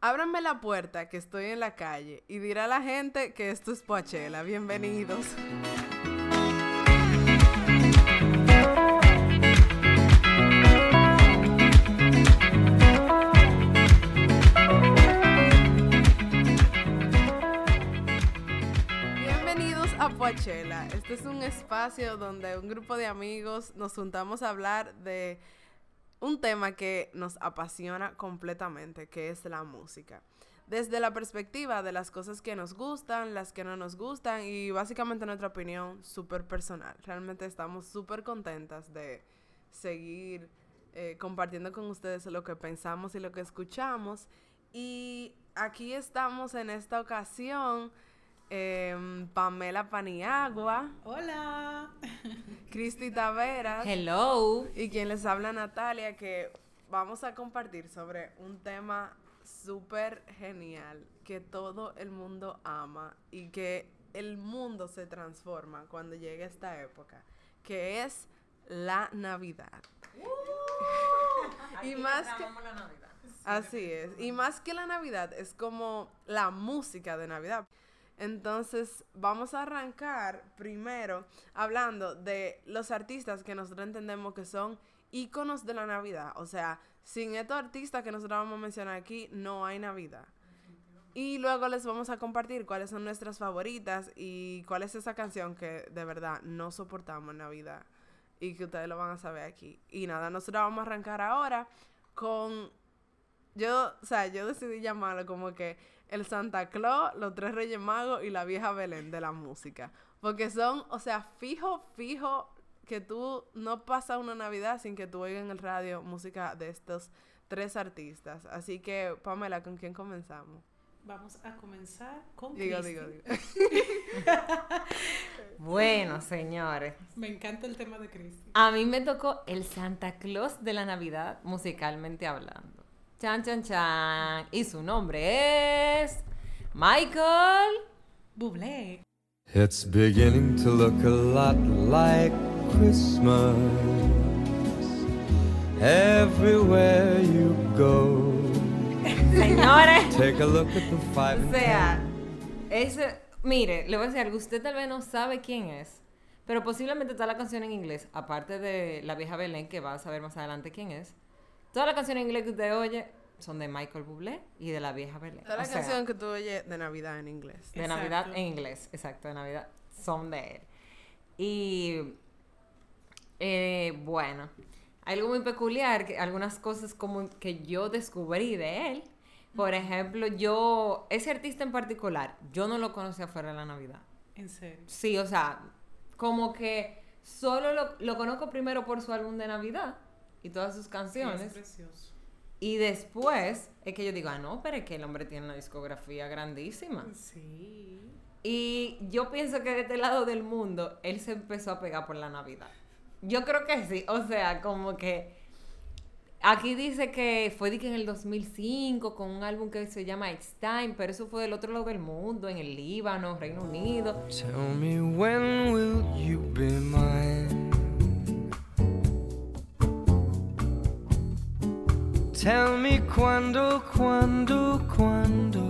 Ábranme la puerta que estoy en la calle y dirá la gente que esto es Poachela. Bienvenidos. Bienvenidos a Poachela. Este es un espacio donde un grupo de amigos nos juntamos a hablar de un tema que nos apasiona completamente, que es la música. Desde la perspectiva de las cosas que nos gustan, las que no nos gustan y básicamente nuestra opinión súper personal. Realmente estamos súper contentas de seguir eh, compartiendo con ustedes lo que pensamos y lo que escuchamos. Y aquí estamos en esta ocasión. Em, Pamela Paniagua, Hola. Cristi Taveras. Hello. Y quien les habla Natalia, que vamos a compartir sobre un tema súper genial que todo el mundo ama y que el mundo se transforma cuando llega esta época, que es la Navidad. y más que... Así es. Y más que la Navidad, es como la música de Navidad. Entonces, vamos a arrancar primero hablando de los artistas que nosotros entendemos que son íconos de la Navidad. O sea, sin estos artistas que nosotros vamos a mencionar aquí, no hay Navidad. Y luego les vamos a compartir cuáles son nuestras favoritas y cuál es esa canción que de verdad no soportamos en Navidad y que ustedes lo van a saber aquí. Y nada, nosotros vamos a arrancar ahora con yo, o sea, yo decidí llamarlo como que el Santa Claus, los tres Reyes Magos y la vieja Belén de la música. Porque son, o sea, fijo, fijo, que tú no pasas una Navidad sin que tú oigas en el radio música de estos tres artistas. Así que, Pamela, ¿con quién comenzamos? Vamos a comenzar con Digo, Cristi. digo, digo. Bueno, señores. Me encanta el tema de Cristi. A mí me tocó el Santa Claus de la Navidad, musicalmente hablando. Chan, chan, chan. Y su nombre es Michael. Bublé. It's beginning to look a lot like Christmas everywhere you go. Señores. Take a look at the five O sea, ese, mire, le voy a decir algo, usted tal vez no sabe quién es, pero posiblemente está la canción en inglés, aparte de La Vieja Belén, que va a saber más adelante quién es. Todas las canciones en inglés que usted oye son de Michael Bublé y de La Vieja Belén. Toda la O sea, canción que tú oyes de Navidad en inglés. de Exacto. Navidad en inglés, exacto, de Navidad son de él. Y eh, bueno, algo muy peculiar, que algunas cosas como que yo descubrí de él. Por ejemplo, yo, ese artista en particular, yo no lo conocía fuera de la Navidad. En serio. Sí, o sea, como que solo lo, lo conozco primero por su álbum de Navidad y todas sus canciones. es precioso. Y después es que yo digo, ah, no, pero es que el hombre tiene una discografía grandísima. Sí. Y yo pienso que de este lado del mundo, él se empezó a pegar por la Navidad. Yo creo que sí. O sea, como que. Aquí dice que fue de que en el 2005 con un álbum que se llama It's Time, pero eso fue del otro lado del mundo, en el Líbano, Reino Unido. Tell me when will you be mine? Tell me quando, quando, quando.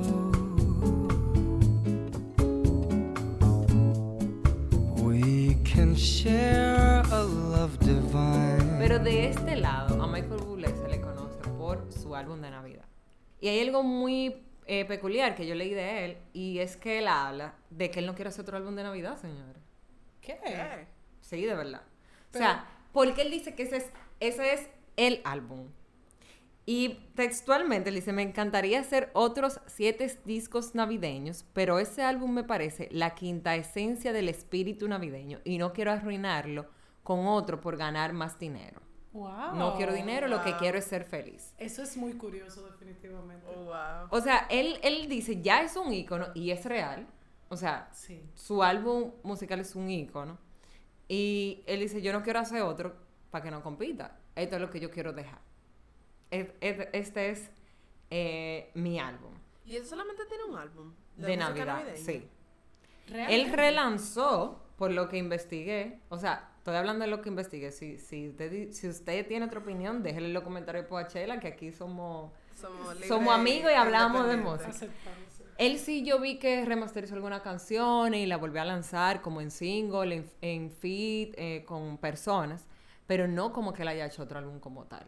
We can share a love divine. Pero de este lado, a Michael Bublé se le conoce por su álbum de Navidad. Y hay algo muy eh, peculiar que yo leí de él, y es que él habla de que él no quiere hacer otro álbum de Navidad, señores. ¿Qué? ¿Qué? Sí, de verdad. Pero- o sea, porque él dice que ese es, ese es el álbum. Y textualmente él dice, me encantaría hacer otros siete discos navideños, pero ese álbum me parece la quinta esencia del espíritu navideño y no quiero arruinarlo con otro por ganar más dinero. Wow. No quiero dinero, lo que quiero es ser feliz. Eso es muy curioso, definitivamente. Oh, wow. O sea, él, él dice, ya es un ícono y es real. O sea, Sí. su álbum musical es un ícono. Y él dice, yo no quiero hacer otro para que no compita. Esto es lo que yo quiero dejar. Es- es- Este es eh, mi álbum ¿Y él solamente tiene un álbum? de, Navidad. navideña? Sí. Él relanzó, por lo que investigué, o sea, estoy hablando de lo que investigué. Si, si, usted, si usted tiene otra opinión, déjele en los comentarios por Chela, que aquí somos Somos, amigos y hablamos de música. Él sí yo vi que remasterizó algunas canciones y la volvió a lanzar como en single, en, en feed, eh, con personas, pero no como que él haya hecho otro álbum como tal.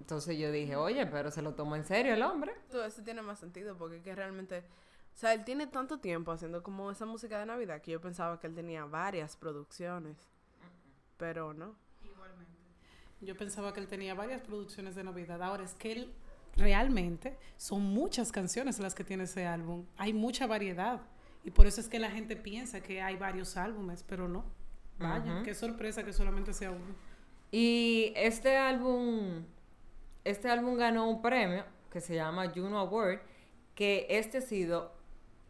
Entonces yo dije, oye, pero se lo tomó en serio el hombre. Tú, eso tiene más sentido porque es que realmente, o sea, él tiene tanto tiempo haciendo como esa música de Navidad que yo pensaba que él tenía varias producciones, pero no. Igualmente. Yo pensaba que él tenía varias producciones de Navidad. Ahora es que él realmente son muchas canciones las que tiene ese álbum. Hay mucha variedad. Y por eso es que la gente piensa que hay varios álbumes, pero no. Vaya, Ujú. qué sorpresa que solamente sea uno. Y este álbum, este álbum ganó un premio que se llama Juno Award, que este ha sido,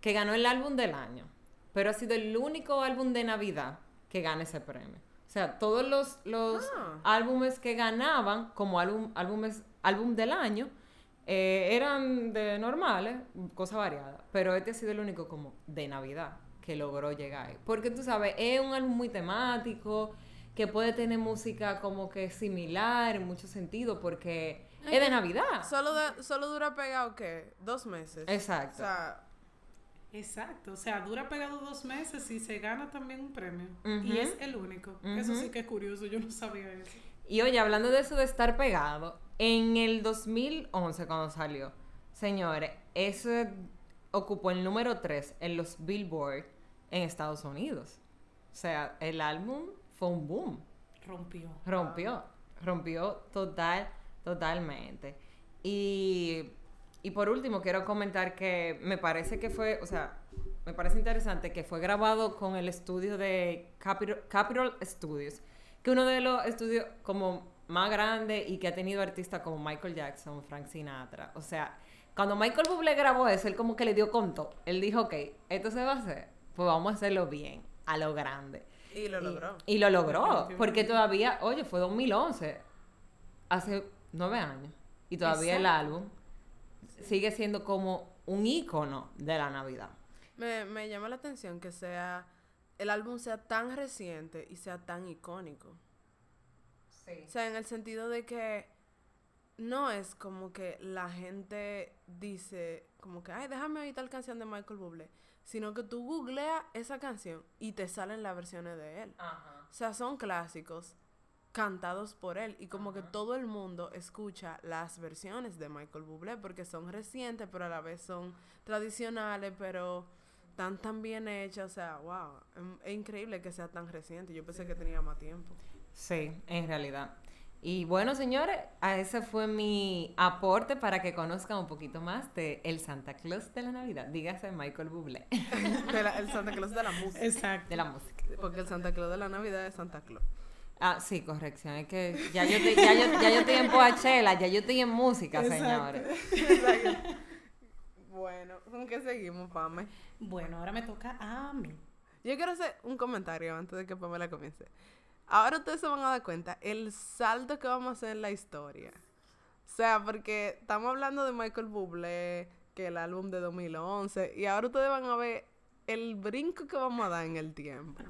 que ganó el álbum del año, pero ha sido el único álbum de Navidad que gana ese premio. O sea, todos los, los Ah. álbumes que ganaban como álbum, álbumes, álbum del año eh, eran de normales, cosa variada, pero este ha sido el único como de Navidad que logró llegar ahí. Porque tú sabes, es un álbum muy temático, que puede tener música como que similar en muchos sentidos, porque es de Navidad. Solo, de- solo dura pegado, ¿qué? Dos meses. Exacto. O sea, Exacto, o sea, dura pegado dos meses y se gana también un premio. Y es el único. Eso sí que es curioso, yo no sabía eso. Y oye, hablando de eso de estar pegado, en el 2011 cuando salió, señores, ese ocupó el número 3 en los Billboard en Estados Unidos. O sea, el álbum fue un boom. Rompió. Rompió, rompió total, totalmente. Y, y por último, quiero comentar que me parece que fue, o sea, me parece interesante que fue grabado con el estudio de Capitol, Capitol Studios, que uno de los estudios como más grandes y que ha tenido artistas como Michael Jackson, Frank Sinatra. O sea, cuando Michael Bublé grabó eso, él como que le dio conto. Él dijo, ok, esto se va a hacer, pues vamos a hacerlo bien, a lo grande. Y lo logró. Y, lo logró, porque todavía, oye, fue 2011, hace nueve años, y todavía el álbum sigue siendo como un ícono de la Navidad. Me, me llama la atención que sea el álbum sea tan reciente y sea tan icónico. O sea, en el sentido de que no es como que la gente dice, como que, ay, déjame oír tal canción de Michael Bublé, sino que tú googleas esa canción y te salen las versiones de él. O sea, son clásicos cantados por él y como que todo el mundo escucha las versiones de Michael Bublé porque son recientes, pero a la vez son tradicionales, pero tan tan bien hechas, o sea, wow, es increíble que sea tan reciente. Yo pensé que tenía más tiempo. Sí, en realidad. Y bueno, señores, a ese fue mi aporte para que conozcan un poquito más de el Santa Claus de la Navidad. Dígase Michael Bublé, De la- el Santa Claus de la música. Exacto. de la música. Porque el Santa Claus de la Navidad es Santa Claus. Ah, sí, corrección. Es que ya yo, te- ya yo, ya yo estoy en Poachela, ya yo estoy en música, Exacto. señores. bueno, ¿con qué seguimos, Pame? Bueno, ahora me toca a mí. Yo quiero hacer un comentario antes de que Pamela comience. Ahora ustedes se van a dar cuenta el salto que vamos a hacer en la historia. O sea, porque estamos hablando de Michael Bublé, que el álbum de 2011, y ahora ustedes van a ver el brinco que vamos a dar en el tiempo.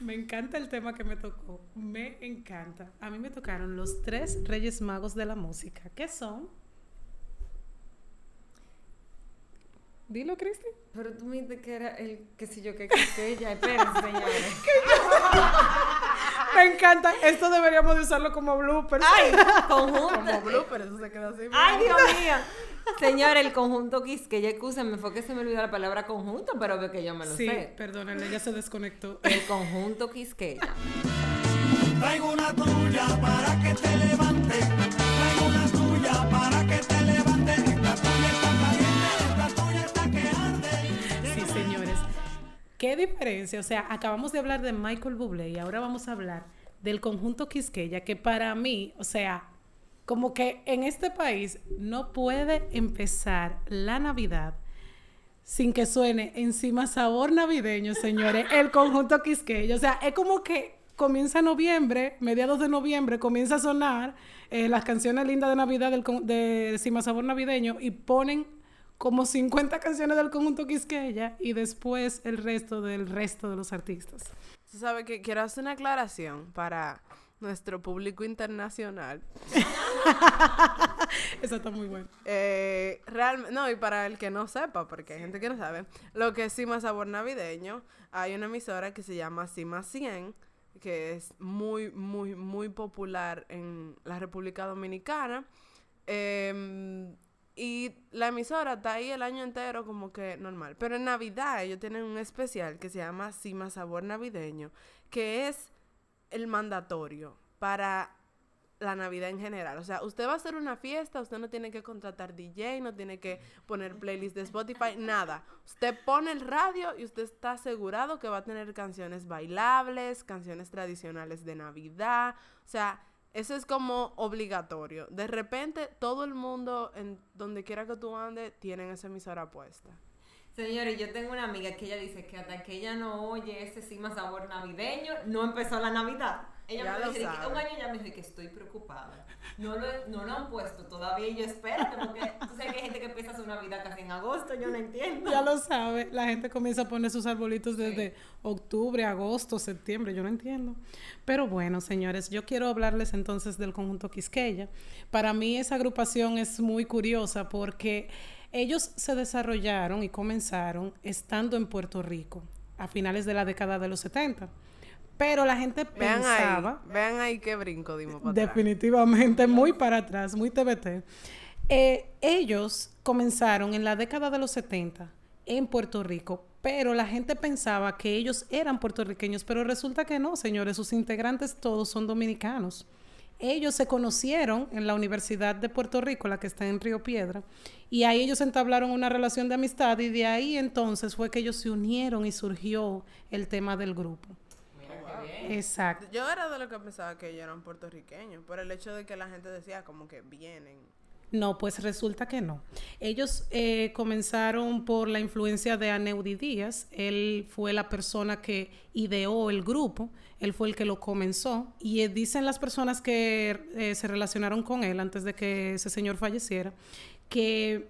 Me encanta el tema que me tocó. Me encanta. A mí me tocaron los tres reyes magos de la música. ¿Qué son? Dilo, Cristi. Pero tú me dijiste que era el que si yo que que ella, espérense, señores. Me encanta. Esto deberíamos de usarlo como blooper. ¡Ay! Conjunto. Como blooper, eso se queda así. ¡Ay, Dios mío! Señor, el conjunto Quisqueya, me fue que se me olvidó la palabra conjunto, pero veo que yo me lo Sí, sé. perdónenle, ella se desconectó. El conjunto Quisqueya. Traigo una tuya para que te levante. Traigo una tuya para ¿Qué diferencia? O sea, acabamos de hablar de Michael Bublé y ahora vamos a hablar del conjunto Quisqueya, que para mí, o sea, como que en este país no puede empezar la Navidad sin que suene encima sabor navideño, señores, el conjunto Quisqueya. O sea, es como que comienza noviembre, mediados de noviembre, comienza a sonar eh, las canciones lindas de Navidad del, de Encima Sabor Navideño y ponen como 50 canciones del conjunto Quisqueya y después el resto del resto de los artistas. Tú sabes que quiero hacer una aclaración para nuestro público internacional. Esa está muy buena. Eh, realmente, no, y para el que no sepa, porque hay gente que no sabe, lo que es Cima Sabor Navideño, hay una emisora que se llama Cima 100, que es muy, muy, muy popular en la República Dominicana. Em, y la emisora está ahí el año entero como que normal. Pero en Navidad ellos tienen un especial que se llama Cima Sabor Navideño, que es el mandatorio para la Navidad en general. O sea, usted va a hacer una fiesta, usted no tiene que contratar DJ, no tiene que poner playlist de Spotify, nada. Usted pone el radio y usted está asegurado que va a tener canciones bailables, canciones tradicionales de Navidad. O sea, eso es como obligatorio. De repente, todo el mundo, en donde quiera que tú andes, tienen esa emisora puesta. Señores, yo tengo una amiga que ella dice que hasta que ella no oye ese Cima sabor navideño, no empezó la Navidad. Ella Ya me lo dice que un año ella me dice que estoy preocupada. No lo, no lo han puesto todavía y yo espérate porque tú sabes que hay gente que empieza su Navidad casi en agosto, yo no entiendo. Ya lo sabe, la gente comienza a poner sus arbolitos desde Sí. octubre, agosto, septiembre, yo no entiendo. Pero bueno, señores, yo quiero hablarles entonces del conjunto Quisqueya. Para mí esa agrupación es muy curiosa porque ellos se desarrollaron y comenzaron estando en Puerto Rico a finales de la década de los 70. Pero la gente Vean pensaba... ahí, vean ahí qué brinco dimos para atrás. Definitivamente, muy para atrás, muy TBT. Eh, ellos comenzaron en la década de los 70 en Puerto Rico, pero la gente pensaba que ellos eran puertorriqueños, pero resulta que no, señores, sus integrantes todos son dominicanos. Ellos se conocieron en la Universidad de Puerto Rico, la que está en Río Piedra, y ahí ellos entablaron una relación de amistad y de ahí entonces fue que ellos se unieron y surgió el tema del grupo. Bien. Exacto. Yo era de lo que pensaba que ellos eran puertorriqueños, por el hecho de que la gente decía como que vienen. No, pues resulta que no. Ellos eh, comenzaron por la influencia de Aneudi Díaz. Él fue la persona que ideó el grupo, él fue el que lo comenzó. Y eh, dicen las personas que eh, se relacionaron con él antes de que ese señor falleciera, que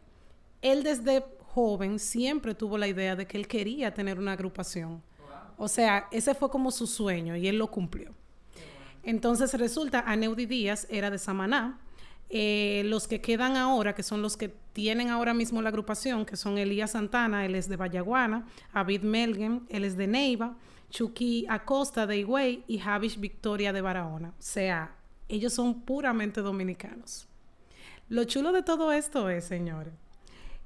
él desde joven siempre tuvo la idea de que él quería tener una agrupación. O sea, ese fue como su sueño y él lo cumplió. Entonces resulta, Aneudi Díaz era de Samaná. Eh, los que quedan ahora, que son los que tienen ahora mismo la agrupación, que son Elías Santana, él es de Vallaguana, David Melgen, él es de Neiva, Chucky Acosta de Higüey y Javish Victoria de Barahona. O sea, ellos son puramente dominicanos. Lo chulo de todo esto es, señores,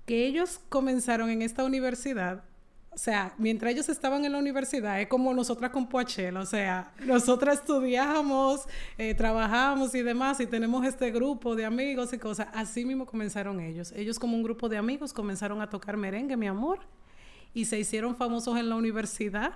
que ellos comenzaron en esta universidad o sea, mientras ellos estaban en la universidad, es como nosotras con Poachella. O sea, nosotras estudiamos, eh, trabajamos y demás, y tenemos este grupo de amigos y cosas. Así mismo comenzaron ellos. Ellos, como un grupo de amigos, comenzaron a tocar merengue, mi amor, y se hicieron famosos en la universidad.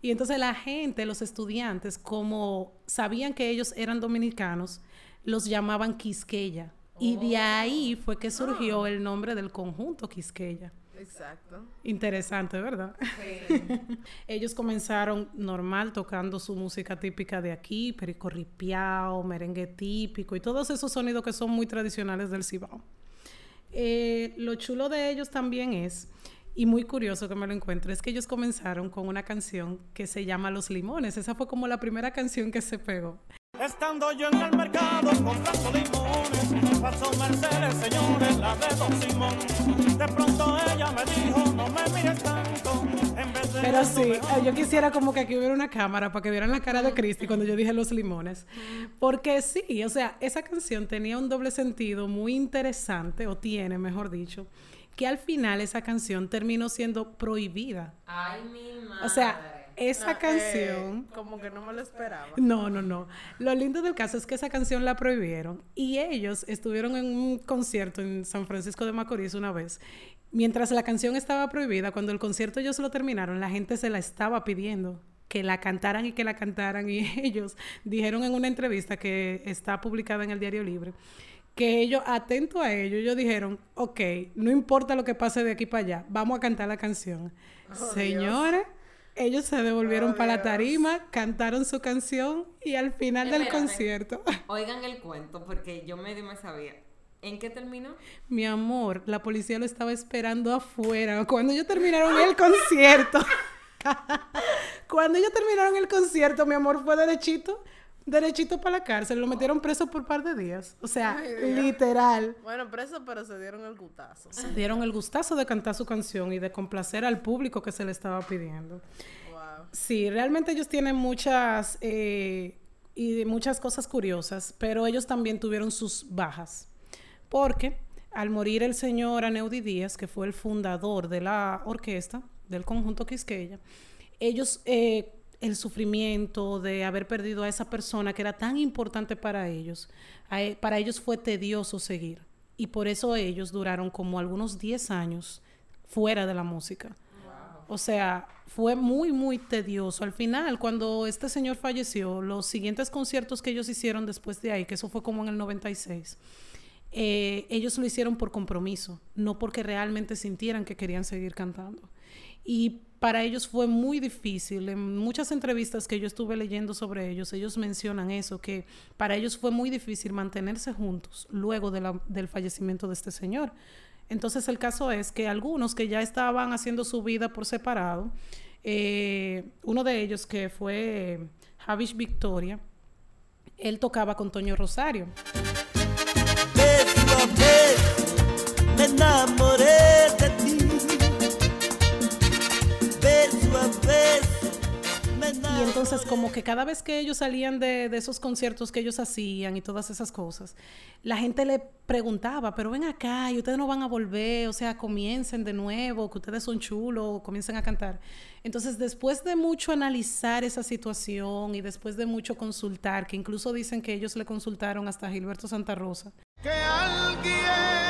Y entonces la gente, los estudiantes, como sabían que ellos eran dominicanos, los llamaban Quisqueya. Y de ahí fue que surgió el nombre del conjunto Quisqueya. Exacto. Interesante, ¿verdad? Ellos comenzaron normal tocando su música típica de aquí, perico ripiao, merengue típico y todos esos sonidos que son muy tradicionales del Cibao. Eh, lo chulo de ellos también es, y muy curioso que me lo encuentre, es que ellos comenzaron con una canción que se llama Los Limones. Esa fue como la primera canción que se pegó. Estando yo en el mercado comprando limones, pasó Mercedes, señores, la de Don Simón. De pronto ella me dijo, no me mires tanto, en vez de Pero sí, mejor eh, yo quisiera como que aquí hubiera una cámara para que vieran la cara de Cristi cuando yo dije los limones. Porque sí, o sea, esa canción tenía un doble sentido muy interesante, o tiene, mejor dicho, que al final esa canción terminó siendo prohibida. Ay, mi madre. O sea, esa Ah, canción... eh, como que no me lo esperaba. No, no, no. Lo lindo del caso es que esa canción la prohibieron y ellos estuvieron en un concierto en San Francisco de Macorís una vez. Mientras la canción estaba prohibida, cuando el concierto ellos lo terminaron, la gente se la estaba pidiendo que la cantaran y que la cantaran y ellos dijeron en una entrevista que está publicada en el Diario Libre que ellos, atento a ello, ellos dijeron, ok, no importa lo que pase de aquí para allá, vamos a cantar la canción. Señores, ellos se devolvieron Oh, para la tarima, cantaron su canción y al final del concierto, Oigan el cuento, porque yo medio me sabía. ¿En qué terminó? mi amor, la policía lo estaba esperando afuera. Cuando ellos terminaron el concierto, cuando ellos terminaron el concierto, mi amor fue derechito. Derechito para la cárcel, lo metieron preso por un par de días. O sea, Ay, literal. Bueno, preso, pero se dieron el gutazo. Se dieron el gustazo de cantar su canción y de complacer al público que se le estaba pidiendo. Wow. Sí, realmente ellos tienen muchas eh, y muchas cosas curiosas, pero ellos también tuvieron sus bajas. Porque al morir el señor Aneudi Díaz, que fue el fundador de la orquesta, del conjunto Quisqueya, ellos, eh, el sufrimiento de haber perdido a esa persona que era tan importante para ellos, e- para ellos fue tedioso seguir. Y por eso ellos duraron como algunos 10 años fuera de la música. O sea, fue muy, muy tedioso. Al final, cuando este señor falleció, los siguientes conciertos que ellos hicieron después de ahí, que eso fue como en el 96, eh, ellos lo hicieron por compromiso, no porque realmente sintieran que querían seguir cantando. Y para ellos fue muy difícil. En muchas entrevistas que yo estuve leyendo sobre ellos, ellos mencionan eso, que para ellos fue muy difícil mantenerse juntos luego de del fallecimiento de este señor. Entonces el caso es que algunos que ya estaban haciendo su vida por separado, eh, uno de ellos que fue Javish Victoria, él tocaba con Toño Rosario. me enamoré de ti. Y entonces como que cada vez que ellos salían de, esos conciertos que ellos hacían y todas esas cosas, la gente le preguntaba, pero ven acá y ustedes no van a volver, o sea, comiencen de nuevo, que ustedes son chulos, comiencen a cantar. Entonces después de mucho analizar esa situación y después de mucho consultar, que incluso dicen que ellos le consultaron hasta Gilberto Santa Rosa, Que alguien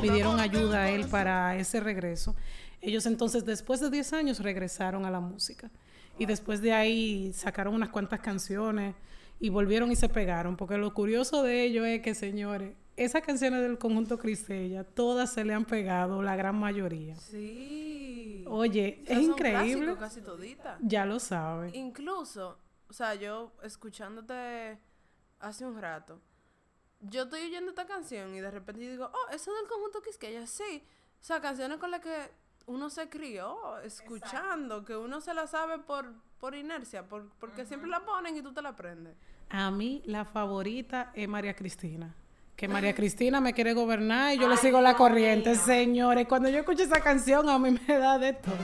pidieron ayuda a él para ese regreso. Ellos entonces después de 10 años regresaron a la música y después de ahí sacaron unas cuantas canciones y volvieron y se pegaron, porque lo curioso de ello es que, señores, esas canciones del conjunto Cristella, todas se le han pegado, la gran mayoría. Sí. Oye, es son increíble. clásicos casi todita. Ya lo sabe. Incluso, o sea, yo escuchándote hace un rato, yo estoy oyendo esta canción y de repente yo digo, oh, eso es del conjunto Quisqueya, sí. O sea, canciones con las que uno se crió escuchando, que uno se la sabe por, por inercia, por, porque siempre la ponen y tú te la aprendes. A mí la favorita es María Cristina. Que María Cristina me quiere gobernar y yo le sigo la corriente, señores. Cuando yo escucho esa canción a mí me da de todo.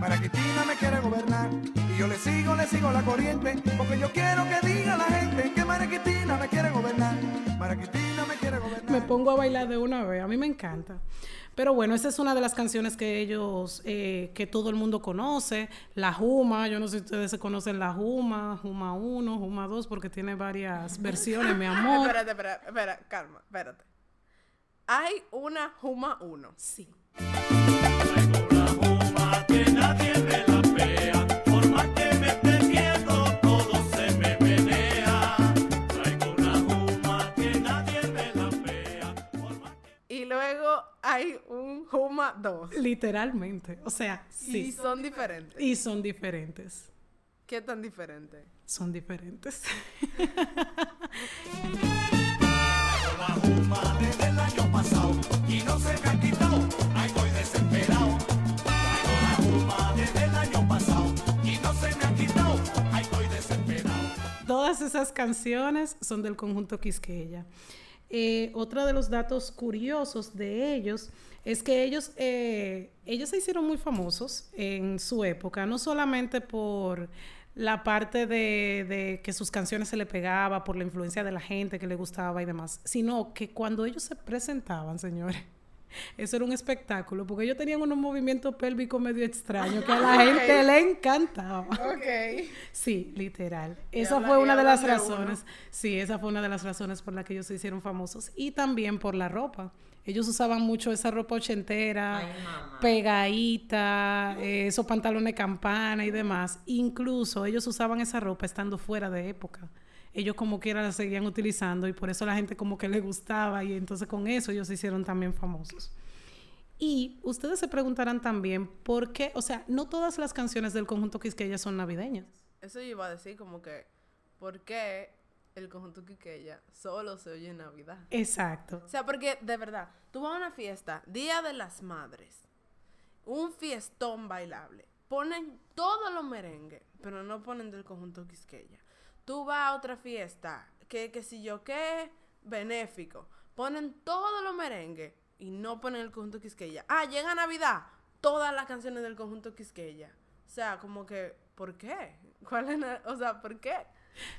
María Cristina me quiere gobernar yo le sigo, le sigo la corriente, porque yo quiero que diga la gente que María Cristina me quiere gobernar. Me quiere gobernar. Me pongo a bailar de una vez, a mí me encanta. Pero bueno, esa es una de las canciones que ellos, eh, que todo el mundo conoce. La Juma, yo no sé si ustedes se conocen La Juma, Juma 1, Juma 2, porque tiene varias versiones, mi amor. Espérate, espérate, espera, calma, espérate. Hay una Juma 1. Sí. Una juma que nadie me la hay un Juma 2. Literalmente. O sea, Y sí. son diferentes. Y son diferentes. ¿Qué tan diferente? Son diferentes. La juma desde el año pasado y no se me ha quitado, ahí estoy desesperado. La juma desde el año pasado y no se me ha quitado, ahí estoy desesperado. Todas esas canciones son del conjunto Quisqueya. Eh, otro de los datos curiosos de ellos es que ellos, eh, ellos se hicieron muy famosos en su época, no solamente por la parte de, de que sus canciones se le pegaba, por la influencia de la gente que le gustaba y demás, sino que cuando ellos se presentaban, señores, eso era un espectáculo, porque ellos tenían unos movimientos pélvicos medio extraños que a la gente le encantaba. Ok. Sí, literal. Esa fue una de las uno. razones. Sí, esa fue una de las razones por las que ellos se hicieron famosos. Y también por la ropa. Ellos usaban mucho esa ropa ochentera, Ay, pegadita, eh, esos pantalones campana y demás. Incluso ellos usaban esa ropa estando fuera de época. Ellos como quiera la seguían utilizando y por eso la gente como que le gustaba y entonces con eso ellos se hicieron también famosos. Y ustedes se preguntarán también por qué, o sea, no todas las canciones del conjunto Quisqueya son navideñas. Eso yo iba a decir como que, ¿por qué el conjunto Quiqueya solo se oye en Navidad. Exacto. O sea, porque de verdad, tú vas a una fiesta, Día de las Madres, un fiestón bailable, ponen todos los merengues, pero no ponen del conjunto Quisqueya. Tú vas a otra fiesta, que, que si yo qué, benéfico, ponen todos los merengues y no ponen el conjunto Quisqueya. Ah, llega Navidad, todas las canciones del conjunto Quisqueya. O sea, como que, ¿por qué? ¿Cuál es la- o sea, ¿por qué?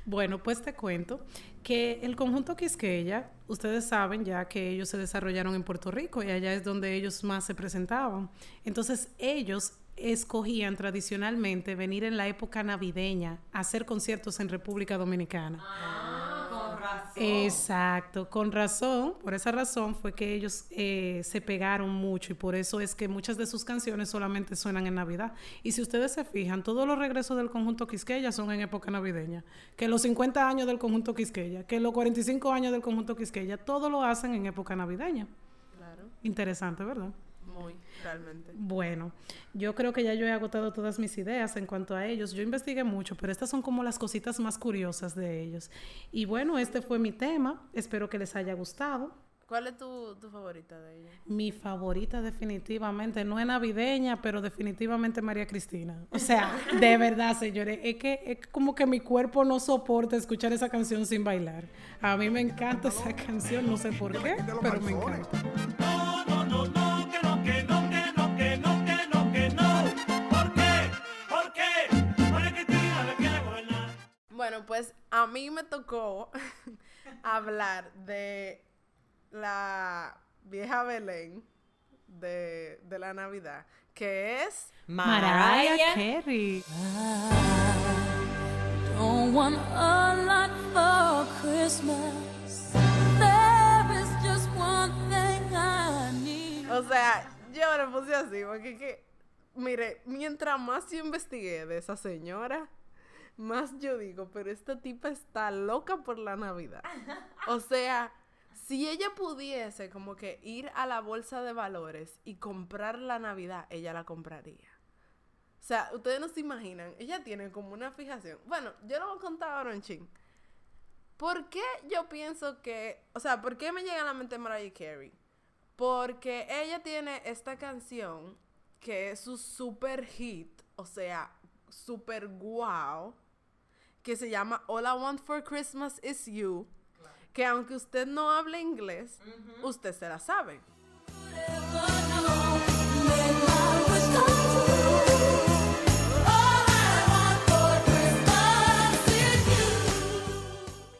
Bueno, pues te cuento que el conjunto Quisqueya, ustedes saben ya que ellos se desarrollaron en Puerto Rico y allá es donde ellos más se presentaban. Entonces ellos escogían tradicionalmente venir en la época navideña a hacer conciertos en República Dominicana. Ah, con razón. Exacto, con razón, por esa razón fue que ellos eh, se pegaron mucho y por eso es que muchas de sus canciones solamente suenan en Navidad. Y si ustedes se fijan, todos los regresos del conjunto Quisqueya son en época navideña. Que los 50 años del conjunto Quisqueya, que los 45 años del conjunto Quisqueya, todo lo hacen en época navideña. Claro, Interesante, ¿verdad? Muy, realmente. Bueno, yo creo que ya yo he agotado todas mis ideas en cuanto a ellos. Yo investigué mucho, pero estas son como las cositas más curiosas de ellos. Y bueno, este fue mi tema. Espero que les haya gustado. ¿Cuál es tu, tu favorita de ella? Mi favorita definitivamente, no es navideña, pero definitivamente María Cristina. O sea, de verdad, señores, es que es como que mi cuerpo no soporta escuchar esa canción sin bailar. A mí me encanta esa canción, no sé por qué, pero me encanta. Bueno, pues a mí me tocó hablar de la vieja Belén de, de la Navidad, que es... Mariah Carey. Don't want a lot for Christmas. There is just one thing I need. O sea, yo le puse así, porque que, mire, mientras más yo investigué de esa señora, más yo digo, pero esta tipa está loca por la Navidad. O sea, si ella pudiese como que ir a la bolsa de valores y comprar la Navidad, ella la compraría. O sea, ustedes no se imaginan, ella tiene como una fijación. Bueno, yo lo voy a contar ahora en ching. ¿Por qué yo pienso que, o sea, por qué me llega a la mente Mariah Carey? Porque ella tiene esta canción que es su super hit, o sea, super wow, que se llama All I Want for Christmas is You, que aunque usted no hable inglés, usted se la sabe.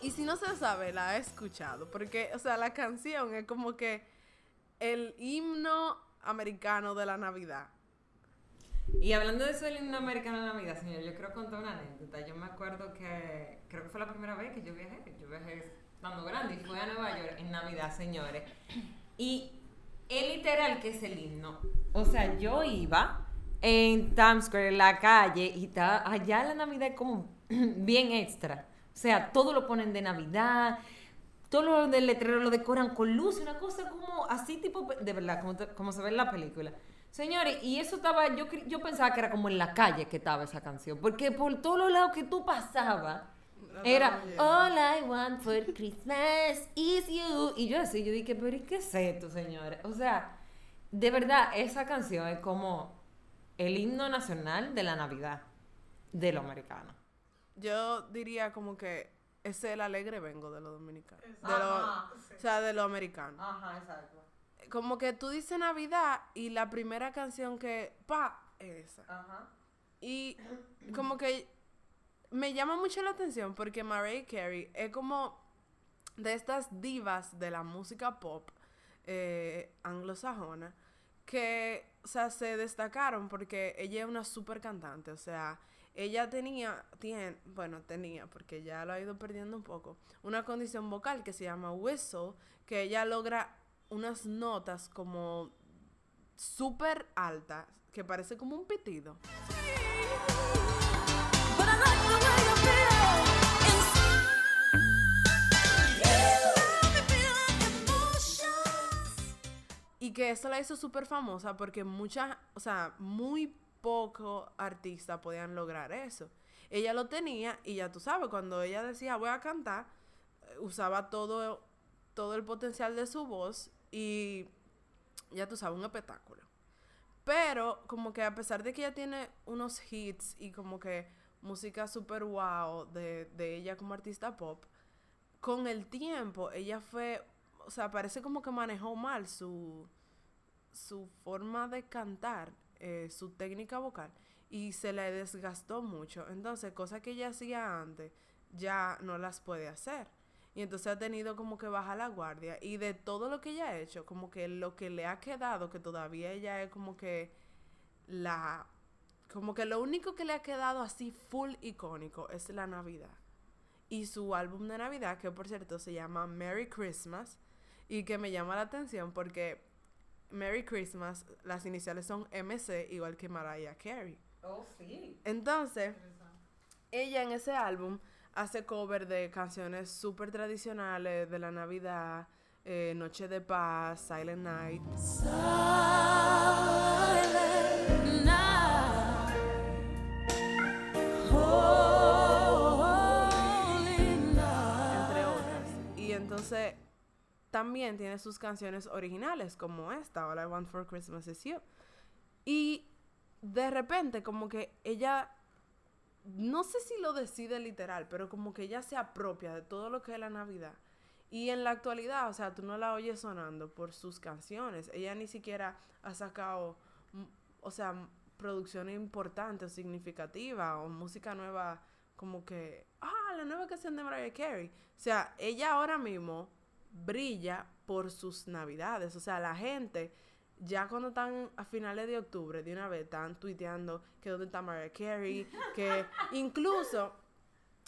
Y si no se la sabe, la ha escuchado, porque, o sea, la canción es como que el himno americano de la Navidad. Y hablando de eso del himno americano de Navidad, señor, yo quiero contar una anécdota. Yo me acuerdo que creo que fue la primera vez que yo viajé. Yo viajé estando grande y fui a Nueva York en Navidad, señores. Y es literal que es el himno. O sea, yo iba en Times Square, en la calle, y estaba allá la Navidad es como bien extra. O sea, todo lo ponen de Navidad, todo lo del letrero lo decoran con luz, una cosa como así tipo, de verdad, como, como se ve en la película. Señores, y eso estaba, yo, yo pensaba que era como en la calle que estaba esa canción, porque por todos los lados que tú pasabas, era All I want for Christmas is you. Y yo así, yo dije, pero ¿y qué es esto, señores? O sea, de verdad, esa canción es como el himno nacional de la Navidad de los americanos. Yo diría como que es el alegre vengo de los dominicanos. De lo- o sea, de los americanos. Ajá, exacto. Como que tú dices Navidad y la primera canción que, pa, es esa. Ajá. Y como que me llama mucho la atención porque Mariah Carey es como de estas divas de la música pop eh, anglosajona que, o sea, se destacaron porque ella es una super cantante, o sea, ella tenía, tiene, bueno, tenía, porque ya lo ha ido perdiendo un poco, una condición vocal que se llama whistle, que ella logra unas notas como súper altas, que parece como un pitido. Y que eso la hizo súper famosa porque muchas, o sea, muy pocos artistas podían lograr eso. Ella lo tenía y ya tú sabes, cuando ella decía voy a cantar, usaba todo, todo el potencial de su voz y ya tú sabes, un espectáculo. Pero como que a pesar de que ella tiene unos hits y como que música super wow de, de ella como artista pop, con el tiempo ella fue, o sea, parece como que manejó mal su, su forma de cantar, eh, su técnica vocal, y se le desgastó mucho. Entonces, cosas que ella hacía antes, ya no las puede hacer. Y entonces ha tenido como que bajar la guardia. Y de todo lo que ella ha hecho, como que lo que le ha quedado, que todavía ella es como que la... Como que lo único que le ha quedado así full icónico es la Navidad. Y su álbum de Navidad, que por cierto se llama Merry Christmas, y que me llama la atención porque Merry Christmas, las iniciales son MC, igual que Mariah Carey. Oh, sí. Entonces, ella en ese álbum hace cover de canciones súper tradicionales de la Navidad, eh, Noche de Paz, Silent Night, Silent night, holy night. entre otras. Y entonces también tiene sus canciones originales, como esta, All I Want for Christmas Is You. Y de repente, como que ella, no sé si lo decide literal, pero como que ella se apropia de todo lo que es la Navidad. Y en la actualidad, o sea, tú no la oyes sonando por sus canciones. Ella ni siquiera ha sacado, mm, o sea, producciones importantes o significativas o música nueva como que, ah, la nueva canción de Mariah Carey. O sea, ella ahora mismo brilla por sus navidades. O sea, la gente ya cuando están a finales de octubre, de una vez están tuiteando que dónde está Mariah Carey, que incluso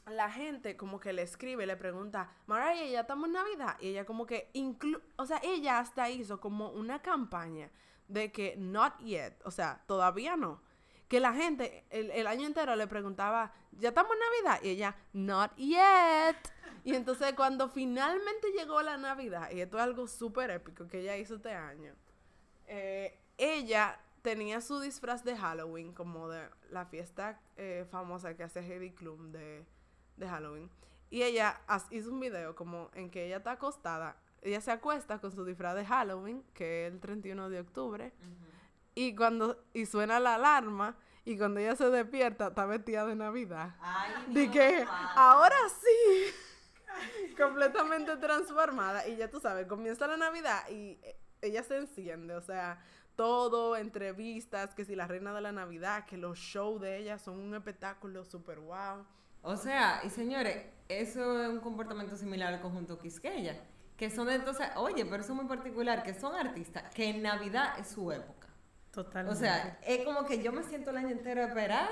la gente como que le escribe, le pregunta, Mariah, ya estamos en Navidad. Y ella como que, inclu o sea, ella hasta hizo como una campaña de que not yet, o sea, todavía no. Que la gente el, el año entero le preguntaba, ¿ya estamos en Navidad? Y ella, not yet. Y entonces cuando finalmente llegó la Navidad, y esto es algo súper épico que ella hizo este año, eh, ella tenía su disfraz de Halloween, como de la fiesta eh, famosa que hace Heidi Klum de, de Halloween. Y ella hizo un video como en que ella está acostada. Ella se acuesta con su disfraz de Halloween, que es el 31 de octubre. Y cuando y suena la alarma, y cuando ella se despierta, está vestida de Navidad. Ay, De que ahora sí, completamente transformada. Y ya tú sabes, comienza la Navidad y eh, ella se enciende. O sea, todo, entrevistas, que si la reina de la Navidad, que los shows de ella son un espectáculo súper wow. O sea, y señores, eso es un comportamiento similar al conjunto Quisqueya. Que son entonces, oye, pero eso es muy particular, que son artistas que en Navidad es su época. Totalmente. O sea, es como que yo me siento el año entero a esperar,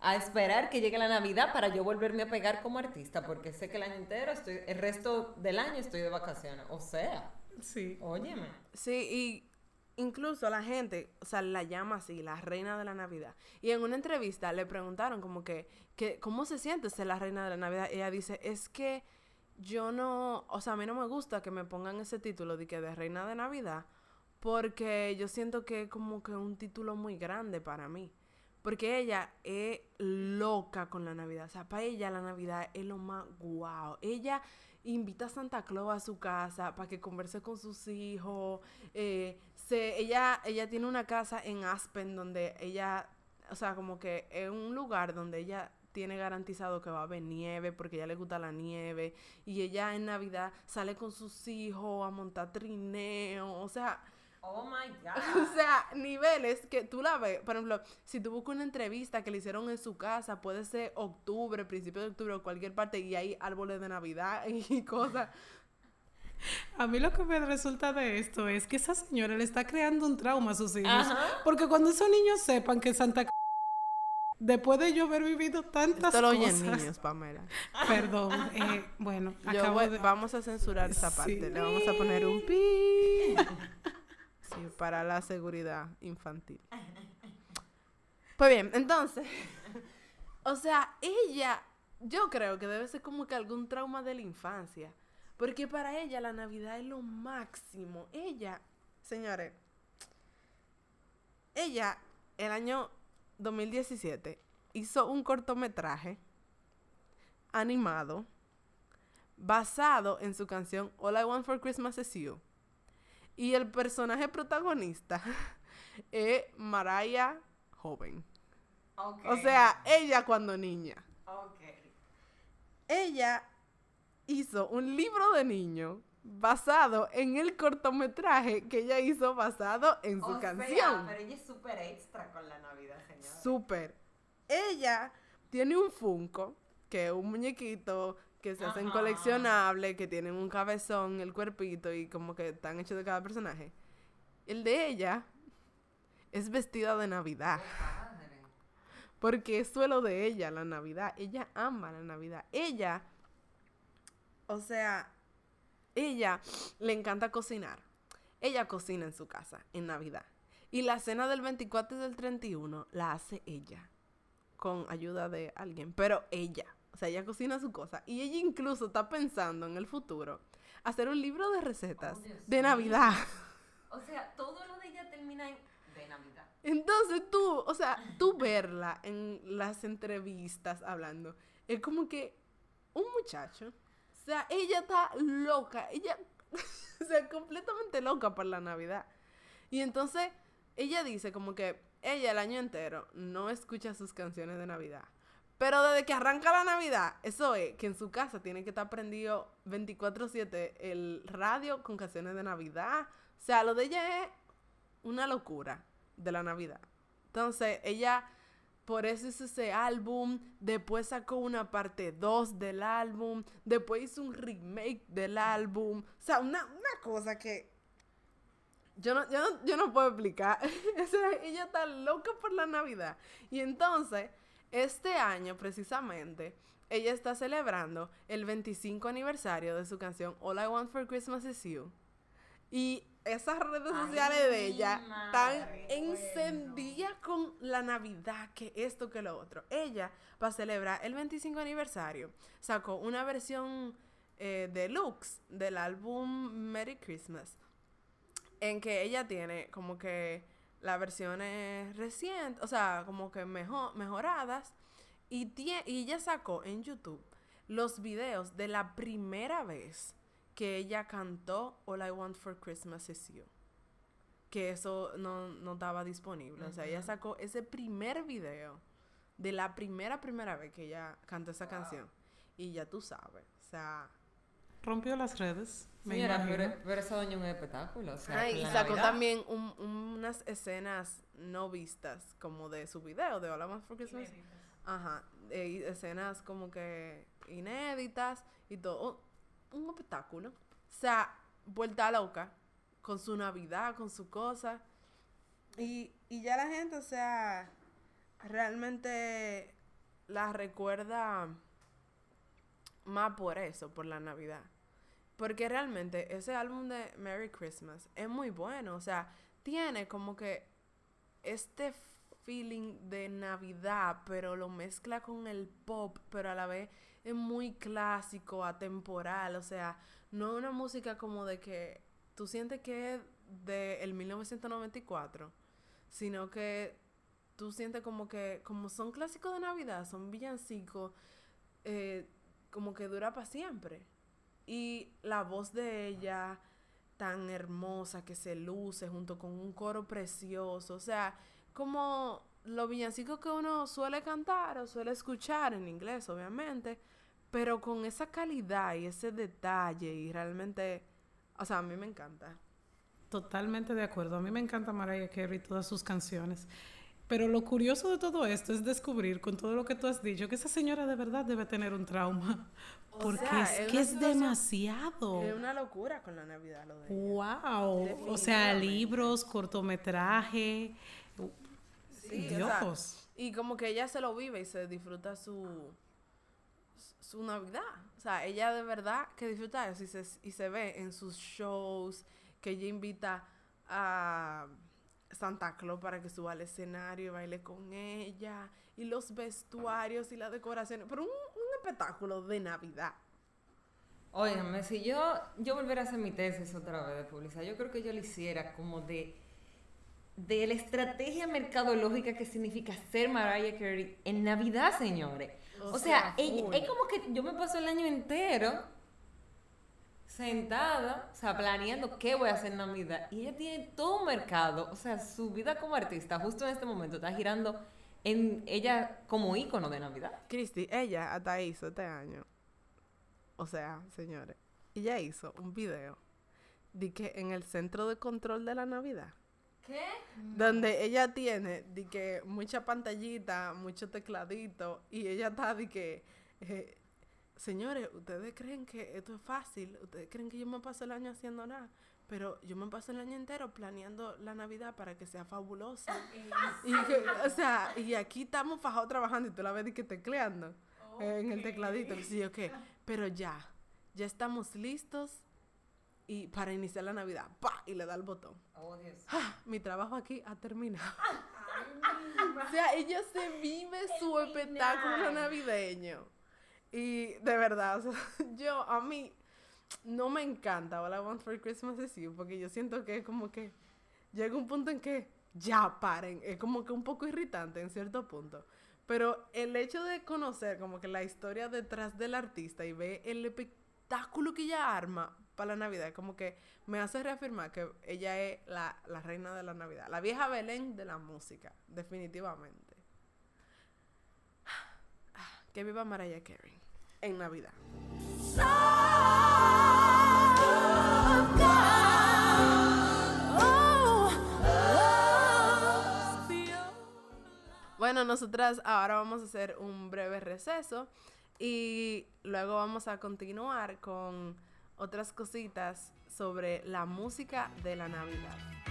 a esperar que llegue la Navidad para yo volverme a pegar como artista, porque sé que el año entero, estoy, el resto del año estoy de vacaciones. O sea, sí. óyeme. Sí, y incluso la gente, o sea, la llama así, la reina de la Navidad. Y en una entrevista le preguntaron como que, que ¿cómo se siente ser la reina de la Navidad? Y ella dice, es que yo no, o sea, a mí no me gusta que me pongan ese título de que de reina de Navidad, porque yo siento que es como que un título muy grande para mí. Porque ella es loca con la Navidad. O sea, para ella la Navidad es lo más guau. Ella invita a Santa Claus a su casa para que converse con sus hijos. Eh, se, ella, ella tiene una casa en Aspen donde ella, o sea, como que es un lugar donde ella tiene garantizado que va a haber nieve porque ella le gusta la nieve. Y ella en Navidad sale con sus hijos a montar trineo. O sea, Oh my o God. sea, niveles que tú la ves. Por ejemplo, si tú buscas una entrevista que le hicieron en su casa, puede ser octubre, principio de octubre o cualquier parte, y hay árboles de Navidad y cosas. A mí lo que me resulta de esto es que esa señora le está creando un trauma a sus hijos. Ajá. Porque cuando esos niños sepan que Santa C- después de yo haber vivido tantas Esto lo cosas. oyen niños, Pamela. Perdón, eh, bueno, Yo acabo voy- de... Vamos a censurar esa Sí. parte. Le vamos a poner un pi. Sí, para la seguridad infantil. Pues bien, entonces. O sea, ella. Yo creo que debe ser como que algún trauma de la infancia. Porque para ella la Navidad es lo máximo. Ella, señores. Ella, el año 2017, hizo un cortometraje animado basado en su canción All I Want for Christmas is You. Y el personaje protagonista es Mariah joven. O sea, ella cuando niña. Ella hizo un libro de niño basado en el cortometraje que ella hizo basado en su canción. ella es súper extra con la Navidad, señora. Súper. Ella tiene un Funko, que es un muñequito que se hacen Ajá. coleccionables, que tienen un cabezón, el cuerpito y como que están hechos de cada personaje. El de ella es vestida de Navidad. Porque es lo de ella, la Navidad. Ella ama la Navidad. Ella, o sea, ella le encanta cocinar. Ella cocina en su casa en Navidad. Y la cena del 24 y del 31 la hace ella. Con ayuda de alguien. Pero ella. O sea, ella cocina su cosa. Y ella incluso está pensando en el futuro hacer un libro de recetas Oh, de. Navidad. O sea, todo lo de ella termina en de Navidad. Entonces tú, o sea, tú verla en las entrevistas hablando, es como que un muchacho, o sea, ella está loca, ella, o sea, completamente loca por la Navidad. Y entonces ella dice como que ella el año entero no escucha sus canciones de Navidad. Pero desde que arranca la Navidad, eso es que en su casa tiene que estar prendido 24/7 el radio con canciones de Navidad. O sea, lo de ella es una locura de la Navidad. Entonces, ella por eso hizo ese álbum, después sacó una parte 2 del álbum, después hizo un remake del álbum. O sea, una, una cosa que yo no, yo no, yo no puedo explicar. Ella está loca por la Navidad. Y entonces, este año precisamente, ella está celebrando el 25 aniversario de su canción All I Want for Christmas is You. Y esas redes Ay, sociales de ella madre, están encendidas con la Navidad, que esto, que lo otro. Ella, para celebrar el 25 aniversario, sacó una versión eh, deluxe del álbum Merry Christmas, en que ella tiene como que las versiones recientes, o sea, como que mejor, mejoradas, y, tie- y ella sacó en YouTube los videos de la primera vez que ella cantó All I Want for Christmas is You. Que eso no, no estaba disponible. O sea, ella sacó ese primer video de la primera, primera vez que ella cantó esa canción. Y ya tú sabes. O sea. Rompió las redes. Me Señora, pero, pero esa doña es un espectáculo. O sea, Ay, con y sacó Navidad. también un- unas escenas no vistas, como de su video de All I Want for Christmas. Ajá. eh, y escenas como que inéditas y todo. Un, un espectáculo. O sea, vuelta loca. Con su Navidad, con su cosa. Y, y ya la gente, o sea, realmente la recuerda más por eso, por la Navidad. Porque realmente ese álbum de Merry Christmas es muy bueno. O sea, tiene como que este feeling de Navidad, pero lo mezcla con el pop, pero a la vez es muy clásico, atemporal. O sea, no una música como de que tú sientes que es de el 1994, sino que tú sientes como que, como son clásicos de Navidad, son villancicos, eh, como que dura para siempre. Y la voz de ella, tan hermosa, que se luce junto con un coro precioso. O sea, como los villancicos que uno suele cantar o suele escuchar en inglés, obviamente, pero con esa calidad y ese detalle y realmente, o sea, a mí me encanta. Totalmente de acuerdo. A mí me encanta Mariah Carey, todas sus canciones. Pero lo curioso de todo esto es descubrir, con todo lo que tú has dicho, que esa señora de verdad debe tener un trauma. O Porque sea, es es que es demasiado. Es una locura con la Navidad lo de ella. Wow. O sea, libros, cortometraje. Sí, o sea, Dios. y como que ella se lo vive y se disfruta su su Navidad. O sea, ella de verdad que disfruta eso y se, y se ve en sus shows que ella invita a Santa Claus para que suba al escenario y baile con ella y los vestuarios y las decoraciones. Pero un, un espectáculo de Navidad. Óigame, si yo, yo volviera a hacer mi tesis otra vez de publicidad, yo creo que yo lo hiciera como de, de la estrategia mercadológica que significa ser Mariah Carey en Navidad, señores. O, O sea, sea, ella- es como que yo me paso el año entero sentada, o sea, planeando qué voy a hacer en Navidad. Y ella tiene todo un mercado, o sea, su vida como artista justo en este momento está girando en ella como ícono de Navidad. Cristi, ella hasta hizo este año. O sea, señores, ella hizo un video de que en el centro de control de la Navidad. ¿Qué? Donde ella tiene de que mucha pantallita, mucho tecladito y ella está de que eh, señores, ustedes creen que esto es fácil, ustedes creen que yo me paso el año haciendo nada, pero yo me paso el año entero planeando la Navidad para que sea fabulosa. y que, o sea, y aquí estamos fajados trabajando y tú la ves de que tecleando eh, en el tecladito, sí, ok, pero ya, ya estamos listos y para iniciar la Navidad, pa y le da el botón. Oh, Dios. Ah, mi trabajo aquí ha terminado. o sea, ella se vive su espectáculo navideño. Y de verdad, yo a mí no me encanta All I Want for Christmas is You, porque yo siento que es como que llega un punto en que ya paren, es como que un poco irritante en cierto punto. Pero el hecho de conocer como que la historia detrás del artista y ver el espectáculo que ella arma para la Navidad, como que me hace reafirmar que ella es la, la reina de la Navidad, la vieja Belén de la música, definitivamente. Que viva Mariah Carey en Navidad. Bueno, nosotras ahora vamos a hacer un breve receso y luego vamos a continuar con otras cositas sobre la música de la Navidad.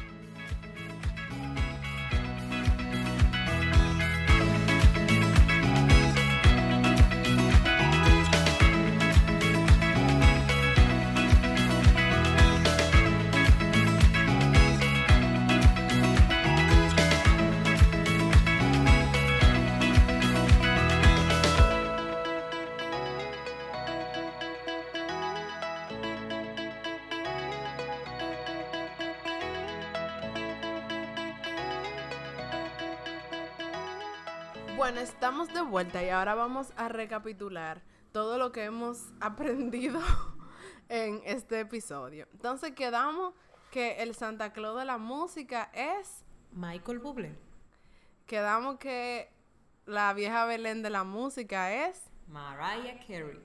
Estamos de vuelta y ahora vamos a recapitular todo lo que hemos aprendido en este episodio. Entonces quedamos que el Santa Claus de la música es, Michael Bublé. quedamos que la vieja Belén de la música es Mariah Carey.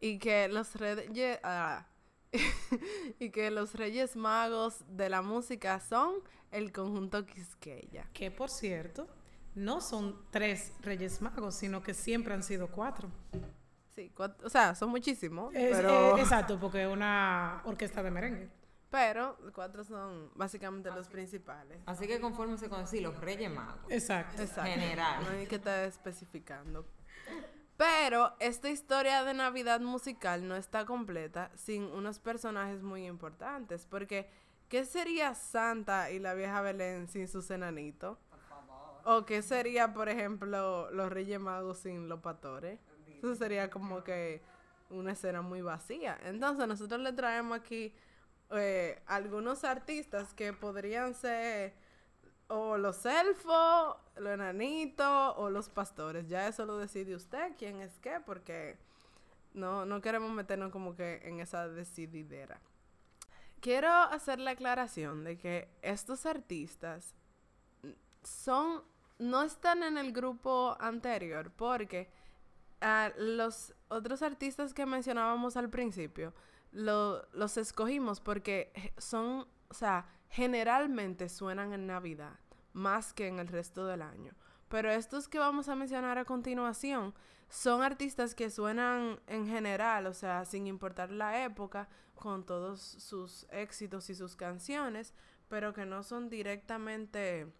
y que los reyes ah, y que los Reyes Magos de la música son el conjunto Quisqueya. Que por cierto, no son tres Reyes Magos, sino que siempre han sido cuatro. Sí, cuat- o sea, son muchísimos, Es- pero, eh, exacto, porque es una orquesta de merengue. pero cuatro son básicamente los principales. Así que confórmense con decir los Reyes Magos. Exacto. Exacto. General. No hay que estar especificando. Pero esta historia de Navidad musical no está completa sin unos personajes muy importantes. Porque, ¿qué sería Santa y la vieja Belén sin sus enanitos? ¿O qué sería, por ejemplo, los Reyes Magos sin los pastores? Eso sería como que una escena muy vacía. Entonces, nosotros le traemos aquí eh, algunos artistas que podrían ser o los elfos, los enanitos o los pastores. Ya eso lo decide usted, quién es qué, porque no, no queremos meternos como que en esa decididera. Quiero hacer la aclaración de que estos artistas son no están en el grupo anterior porque ah, los otros artistas que mencionábamos al principio lo- los escogimos porque je- son, o sea, generalmente suenan en Navidad más que en el resto del año. Pero estos que vamos a mencionar a continuación son artistas que suenan en general, o sea, sin importar la época, con todos sus éxitos y sus canciones, pero que no son directamente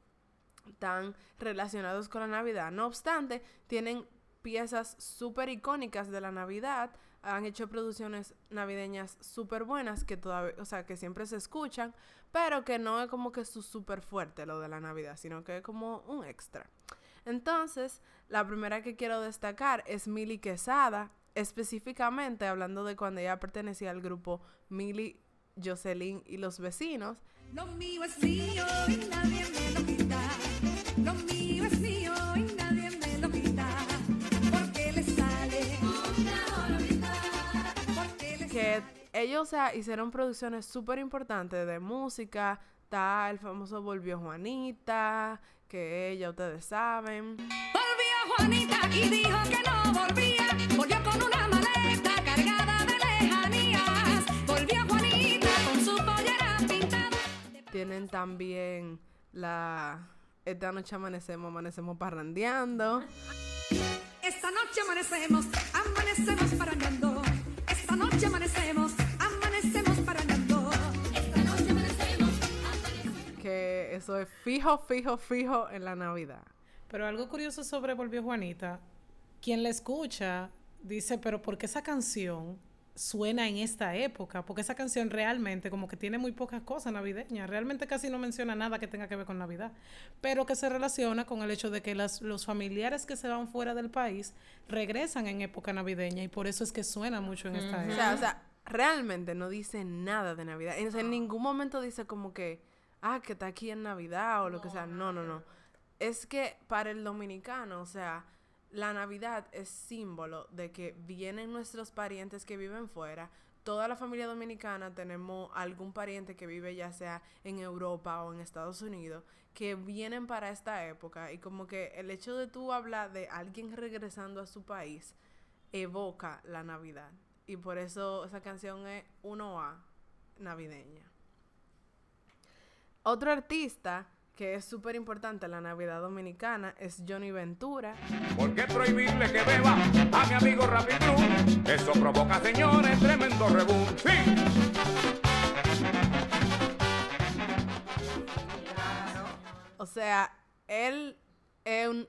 tan relacionados con la Navidad. No obstante, tienen piezas súper icónicas de la Navidad, han hecho producciones navideñas súper buenas que todavía, o sea, que siempre se escuchan, pero que no es como que su súper fuerte lo de la Navidad, sino que es como un extra. Entonces, la primera que quiero destacar es Mili Quesada, específicamente hablando de cuando ella pertenecía al grupo Mili, Jocelyn y los vecinos, Lo mío es y nadie me. Lo ellos, o sea, hicieron producciones súper importantes de música. Está el famoso Volvió Juanita, que ya ustedes saben. Volvió Juanita y dijo que no volvía. Volvió con una maleta cargada de lejanías. Volvió Juanita con su pollera pintada. Tienen también la... Esta noche amanecemos, amanecemos parrandeando. Esta noche amanecemos, amanecemos parando. Esta noche amanecemos, amanecemos parando. Esta noche amanecemos, amanecemos. Que eso es fijo, fijo, fijo en la Navidad. Pero algo curioso sobre Volvió Juanita, quien la escucha dice, pero ¿por qué esa canción suena en esta época? Porque esa canción realmente como que tiene muy pocas cosas navideñas, realmente casi no menciona nada que tenga que ver con Navidad, pero que se relaciona con el hecho de que las- los familiares que se van fuera del país regresan en época navideña y por eso es que suena mucho en esta O época. sea, o sea, realmente no dice nada de Navidad. O sea, en ningún momento dice como que, ah, que está aquí en Navidad o lo que sea. No, no, no. Es que para el dominicano, o sea, la Navidad es símbolo de que vienen nuestros parientes que viven fuera. Toda la familia dominicana tenemos algún pariente que vive ya sea en Europa o en Estados Unidos que vienen para esta época y como que el hecho de tú hablar de alguien regresando a su país evoca la Navidad. Y por eso esa canción es 1A navideña. Otro artista que es súper importante en la Navidad dominicana es Johnny Ventura. ¿Por qué prohibirle que beba a mi amigo Rapid Blue? Eso provoca, señores, tremendo rebú. ¡Sí! O sea, él es un-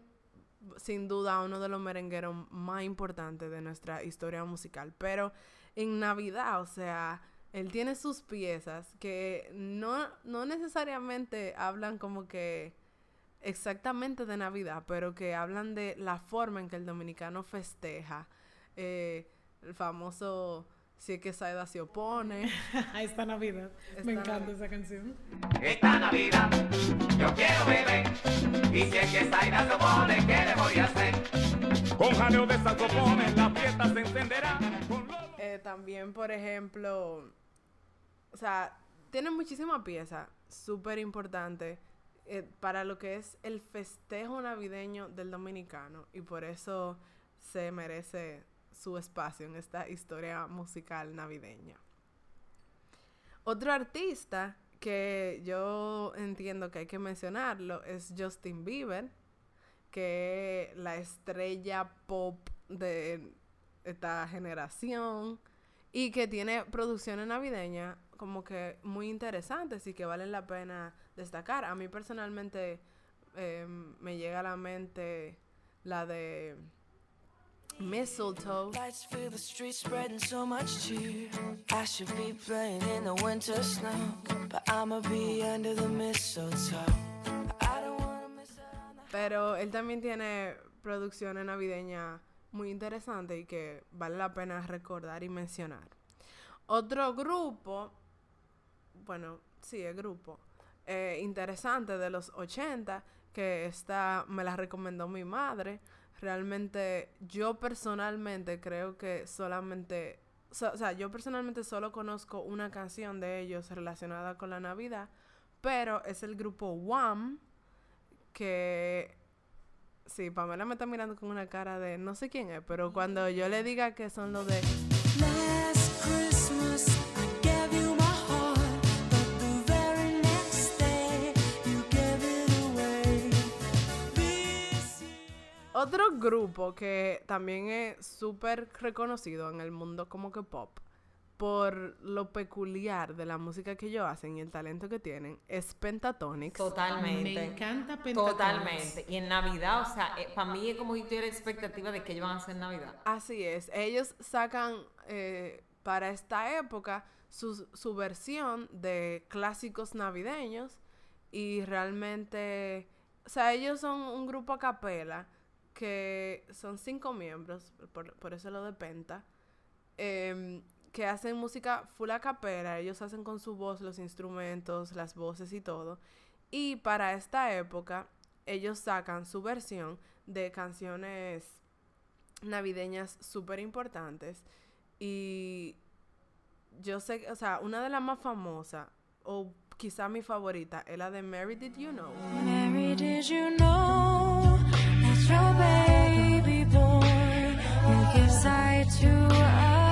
sin duda uno de los merengueros más importantes de nuestra historia musical. Pero en Navidad, o sea, él tiene sus piezas que no, no necesariamente hablan como que exactamente de Navidad, pero que hablan de la forma en que el dominicano festeja. Eh, el famoso si es que Saida se opone. a esta Navidad. Esta Me encanta Navidad. esa canción. Esta Navidad yo quiero beber y si es que Zaira se opone, ¿qué le voy a hacer? Con jaleo de saxofones la fiesta se encenderá con también, por ejemplo, o sea, tiene muchísimas piezas súper importantes eh, para lo que es el festejo navideño del dominicano y por eso se merece su espacio en esta historia musical navideña. Otro artista que yo entiendo que hay que mencionarlo es Justin Bieber, que es la estrella pop de esta generación y que tiene producciones navideñas como que muy interesantes y que valen la pena destacar. A mí personalmente eh, me llega a la mente la de Mistletoe. Lights fill the streets, spreading so much cheer. I should be playing in the winter snow, but I'ma be under the mistletoe. I don't wanna miss out on the Pero él también tiene producciones navideñas muy interesantes y que vale la pena recordar y mencionar. Otro grupo, bueno, sí, es grupo, eh, interesante de los 80, que esta me la recomendó mi madre. Realmente yo personalmente creo que solamente, so- o sea, yo personalmente solo conozco una canción de ellos relacionada con la Navidad, pero es el grupo Wham, que sí, Pamela me está mirando con una cara de no sé quién es, pero cuando yo le diga que son los de Last Christmas, I gave you my heart, but the very next day, you gave it away. This year. otro grupo que también es súper reconocido en el mundo como que pop por lo peculiar de la música que ellos hacen y el talento que tienen es Pentatonix. Totalmente. Me encanta Pentatonix. Totalmente. Y en Navidad, o sea, para mí es como que yo tuviera expectativa de que ellos van a hacer en Navidad. Así es, ellos sacan eh, para esta época su, su versión de clásicos navideños y realmente, o sea, ellos son un grupo a capela que son cinco miembros, por, por eso lo de Penta, em, que hacen música full a capela, ellos hacen con su voz los instrumentos, las voces y todo. Y para esta época, ellos sacan su versión de canciones navideñas súper importantes y yo sé, o sea, una de las más famosas, o quizá mi favorita, es la de Mary Did You Know. Mary, did you know baby boy sight to a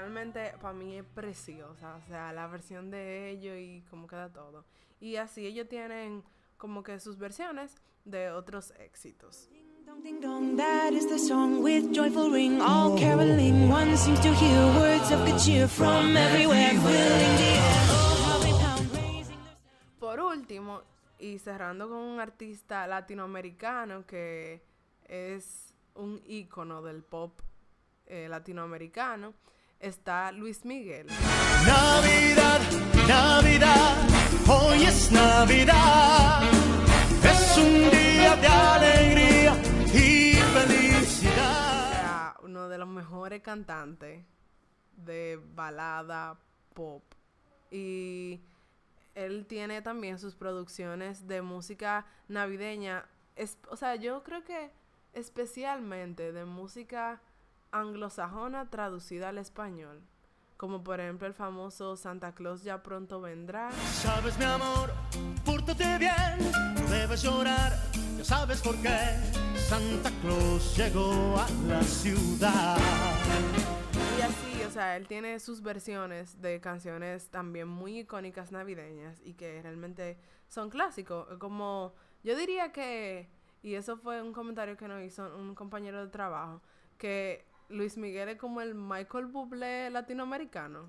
realmente para mí es preciosa, o sea, la versión de ellos y cómo queda todo. Y así ellos tienen como que sus versiones de otros éxitos. Ding dong, that is the song with joyful ring. All caroling, one seems to hear words of good cheer from everywhere, filling the air. How they pound, raising their Por último, y cerrando con un artista latinoamericano que es un ícono del pop eh, latinoamericano, está Luis Miguel. Navidad, Navidad, hoy es Navidad. Es un día de alegría y felicidad. sea, uno de los mejores cantantes de balada pop. Y él tiene también sus producciones de música navideña. Es, o sea, yo creo que especialmente de música anglosajona traducida al español. Como por ejemplo el famoso Santa Claus ya pronto vendrá. Sabes, mi amor, pórtate bien, no debes llorar, ya sabes por qué. Santa Claus llegó a la ciudad. Y así, o sea, él tiene sus versiones de canciones también muy icónicas navideñas y que realmente son clásicos. Como yo diría que, y eso fue un comentario que nos hizo un compañero de trabajo, que Luis Miguel es como el Michael Bublé latinoamericano.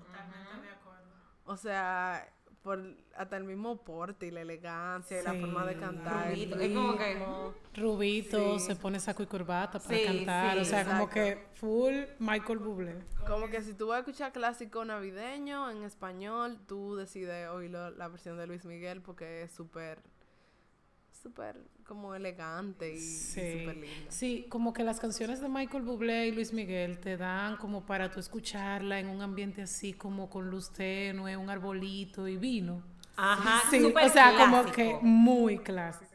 O sea, por hasta el mismo porte y la elegancia y la forma de cantar. el Rubito, es como que-. Rubito, Sí. se pone saco y corbata para Sí, cantar. sí, o sea, como que full Michael Bublé. Como que si tú vas a escuchar clásico navideño en español, tú decides oírlo la versión de Luis Miguel porque es súper, súper como elegante y, Sí. súper linda. sí, como que las canciones de Michael Bublé y Luis Miguel te dan como para tú escucharla en un ambiente así como con luz tenue, un arbolito y vino. Ajá, Sí, o sea, como que muy clásico.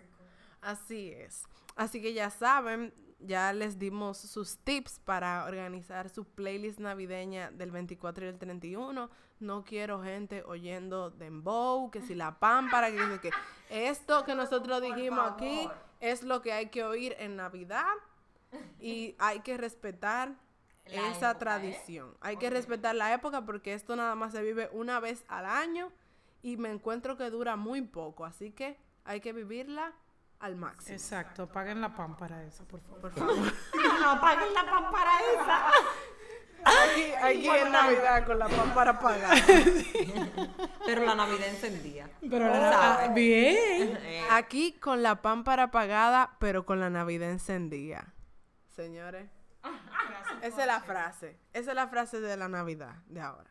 Así es. Así que ya saben, ya les dimos sus tips para organizar su playlist navideña del 24 y el 31. No quiero gente oyendo dembow, que si la pámpara, que dice que esto que nosotros dijimos aquí es lo que hay que oír en Navidad y hay que respetar La esa época, ¿eh? tradición. Hay que respetar la época porque esto nada más se vive una vez al año y me encuentro que dura muy poco, así que hay que vivirla al máximo. Exacto, apaguen la pámpara esa, por favor. Por favor. Apaguen la pámpara esa. Aquí, aquí en Navidad con la pámpara apagada. Pero la Navidad encendía. Pero la- ah, bien. Eh, Aquí con la pámpara apagada, pero con la Navidad encendida. Señores. Esa es la frase. Esa es la frase de la Navidad de ahora.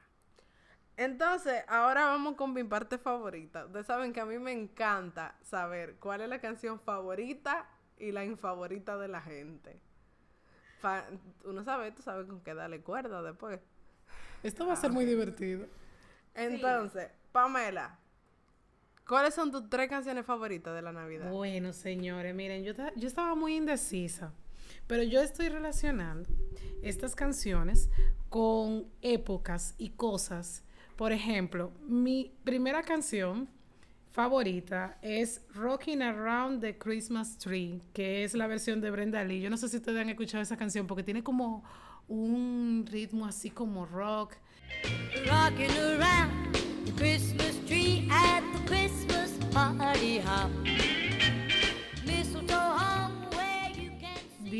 Entonces, ahora vamos con mi parte favorita. Ustedes saben que a mí me encanta saber cuál es la canción favorita y la infavorita de la gente. Fa- uno sabe, tú sabes con qué darle cuerda después. Esto va a ser muy divertido. Entonces, Pamela, ¿cuáles son tus tres canciones favoritas de la Navidad? Bueno, señores, miren, yo, yo estaba muy indecisa, pero yo estoy relacionando estas canciones con épocas y cosas. Por ejemplo, mi primera canción favorita es Rocking Around the Christmas Tree, que es la versión de Brenda Lee. Yo no sé si ustedes han escuchado esa canción porque tiene como un ritmo así como rock. Rocking around the Christmas tree at the Christmas party hop.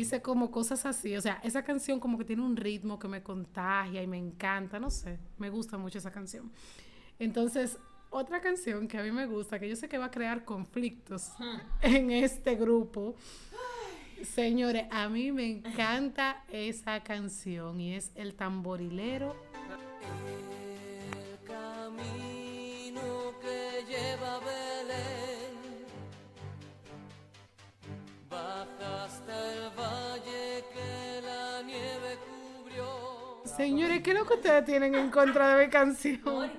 Dice como cosas así. O sea, esa canción como que tiene un ritmo que me contagia y me encanta, no sé, me gusta mucho esa canción. Entonces, otra canción que a mí me gusta, que yo sé que va a crear conflictos en este grupo. Señores, a mí me encanta esa canción y es El tamborilero. El camino que lleva a Belén hasta el valle que la nieve cubrió. Señores, ¿qué es lo que ustedes tienen en contra de mi canción?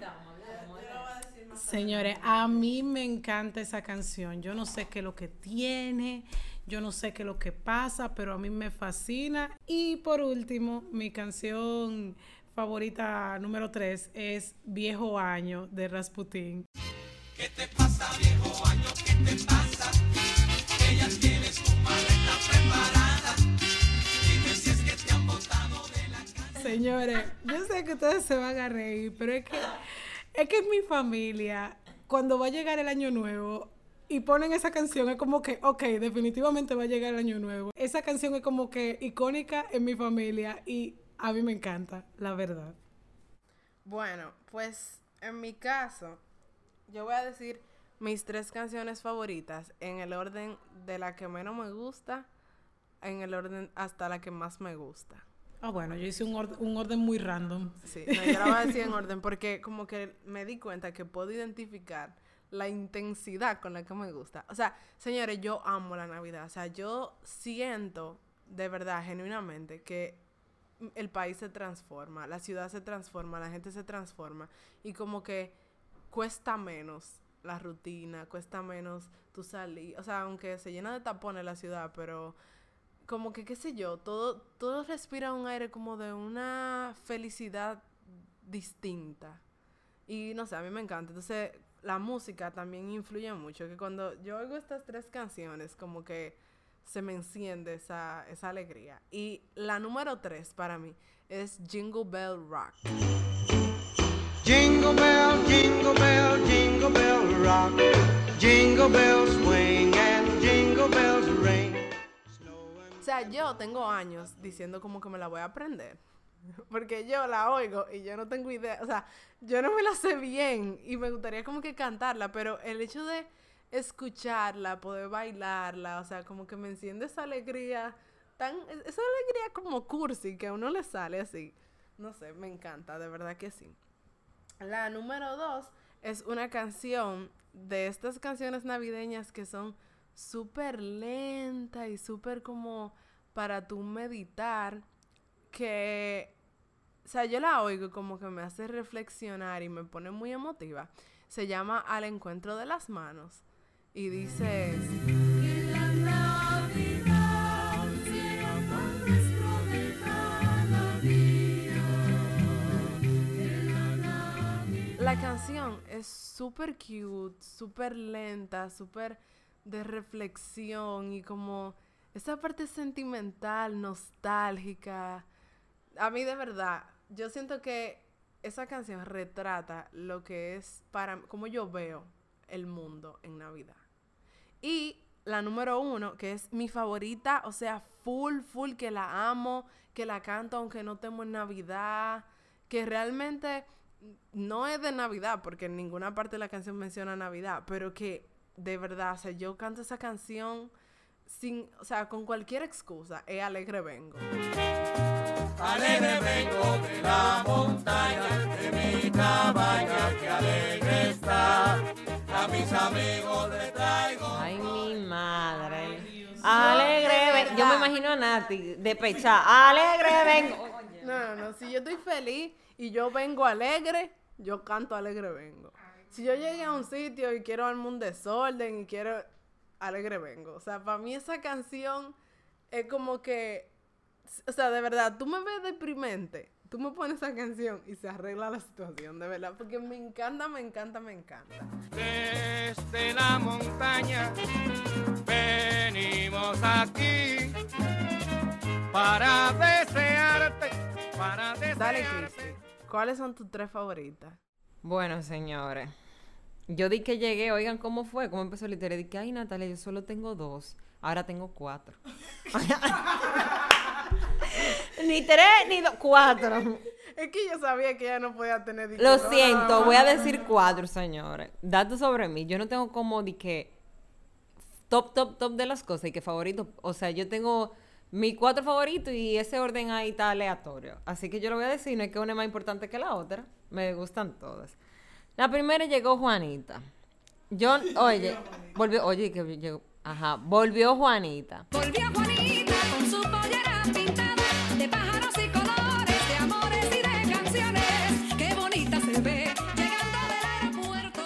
Señores, a mí me encanta esa canción. Yo no sé qué es lo que tiene. Yo no sé qué es lo que pasa, pero a mí me fascina. Y por último, mi canción favorita número 3 es Viejo Año de Rasputin. ¿Qué te pasa, viejo año? ¿Qué te pasa? Señores, yo sé que ustedes se van a reír, pero es que es que en mi familia, cuando va a llegar el año nuevo y ponen esa canción, es como que, ok, definitivamente va a llegar el año nuevo. Esa canción es como que icónica en mi familia y a mí me encanta, la verdad. Bueno, pues en mi caso, yo voy a decir mis tres canciones favoritas en el orden de la que menos me gusta, en el orden hasta la que más me gusta. Ah, bueno, yo hice un, ord- un orden muy random. Sí, no, yo la voy a decir en orden porque como que me di cuenta que puedo identificar la intensidad con la que me gusta. O sea, señores, yo amo la Navidad. O sea, yo siento de verdad, genuinamente, que el país se transforma, la ciudad se transforma, la gente se transforma y como que cuesta menos la rutina, cuesta menos tu salir. O sea, aunque se llena de tapones la ciudad, pero como que, qué sé yo, todo, todo respira un aire como de una felicidad distinta. Y no sé, a mí me encanta. Entonces, la música también influye mucho. Que cuando yo oigo estas tres canciones, como que se me enciende esa, esa alegría. Y la número tres para mí es Jingle Bell Rock. Jingle bell, jingle bell, jingle bell rock. Jingle bells swing and jingle bells sea, yo tengo años diciendo como que me la voy a aprender. Porque yo la oigo y yo no tengo idea. O sea, yo no me la sé bien y me gustaría como que cantarla, pero el hecho de escucharla, poder bailarla, o sea, como que me enciende esa alegría, tan, esa alegría como cursi que a uno le sale así. No sé, me encanta, de verdad que sí. La número dos es una canción de estas canciones navideñas que son súper lenta y súper como para tú meditar, que, o sea, yo la oigo como que me hace reflexionar y me pone muy emotiva. Se llama Al encuentro de las manos y dice... La canción es súper cute, súper lenta, súper de reflexión y como esa parte sentimental, nostálgica. A mí de verdad, yo siento que esa canción retrata lo que es para como yo veo el mundo en Navidad. Y la número uno, que es mi favorita, o sea, full, full, que la amo, que la canto aunque no estemos en Navidad, que realmente no es de Navidad, porque en ninguna parte de la canción menciona Navidad, pero que de verdad, o sea, yo canto esa canción sin, o sea, con cualquier excusa, es alegre vengo. Alegre vengo de la montaña, de mi cabaña, que alegre está. A mis amigos les traigo. Ay, mi madre. Alegre, De ven- yo me imagino a Nati de pecha. Alegre, vengo. No, no, no. Si yo estoy feliz y yo vengo alegre, yo canto alegre vengo. Si yo llegué a un sitio y quiero armar un desorden y quiero alegre vengo. O sea, para mí esa canción es como que, o sea, de verdad, tú me ves deprimente, tú me pones esa canción y se arregla la situación, de verdad, porque me encanta, me encanta, me encanta. Desde la montaña venimos aquí para desearte, para Dale, desearte. Cristi, ¿cuáles son tus tres favoritas? Bueno, señores. Yo di que llegué, oigan cómo fue, cómo empezó la historia. Dije, ay, Natalia, yo solo tengo dos. Ahora tengo cuatro. ni tres, ni dos, cuatro. Es que yo sabía que ella no podía tener Lo siento, voy a decir cuatro, señores. Datos sobre mí. Yo no tengo como de que top, top, top de las cosas y que favorito. O sea, yo tengo mis cuatro favoritos y ese orden ahí está aleatorio. Así que yo lo voy a decir, no es que una es más importante que la otra. Me gustan todas. La primera llegó Juanita. Yo, oye, volvió, oye, que llegó, ajá, volvió Juanita. Volvió Juanita con su pollera pintada de pájaros y colores, de amores y de canciones. Qué bonita se ve llegando del aeropuerto,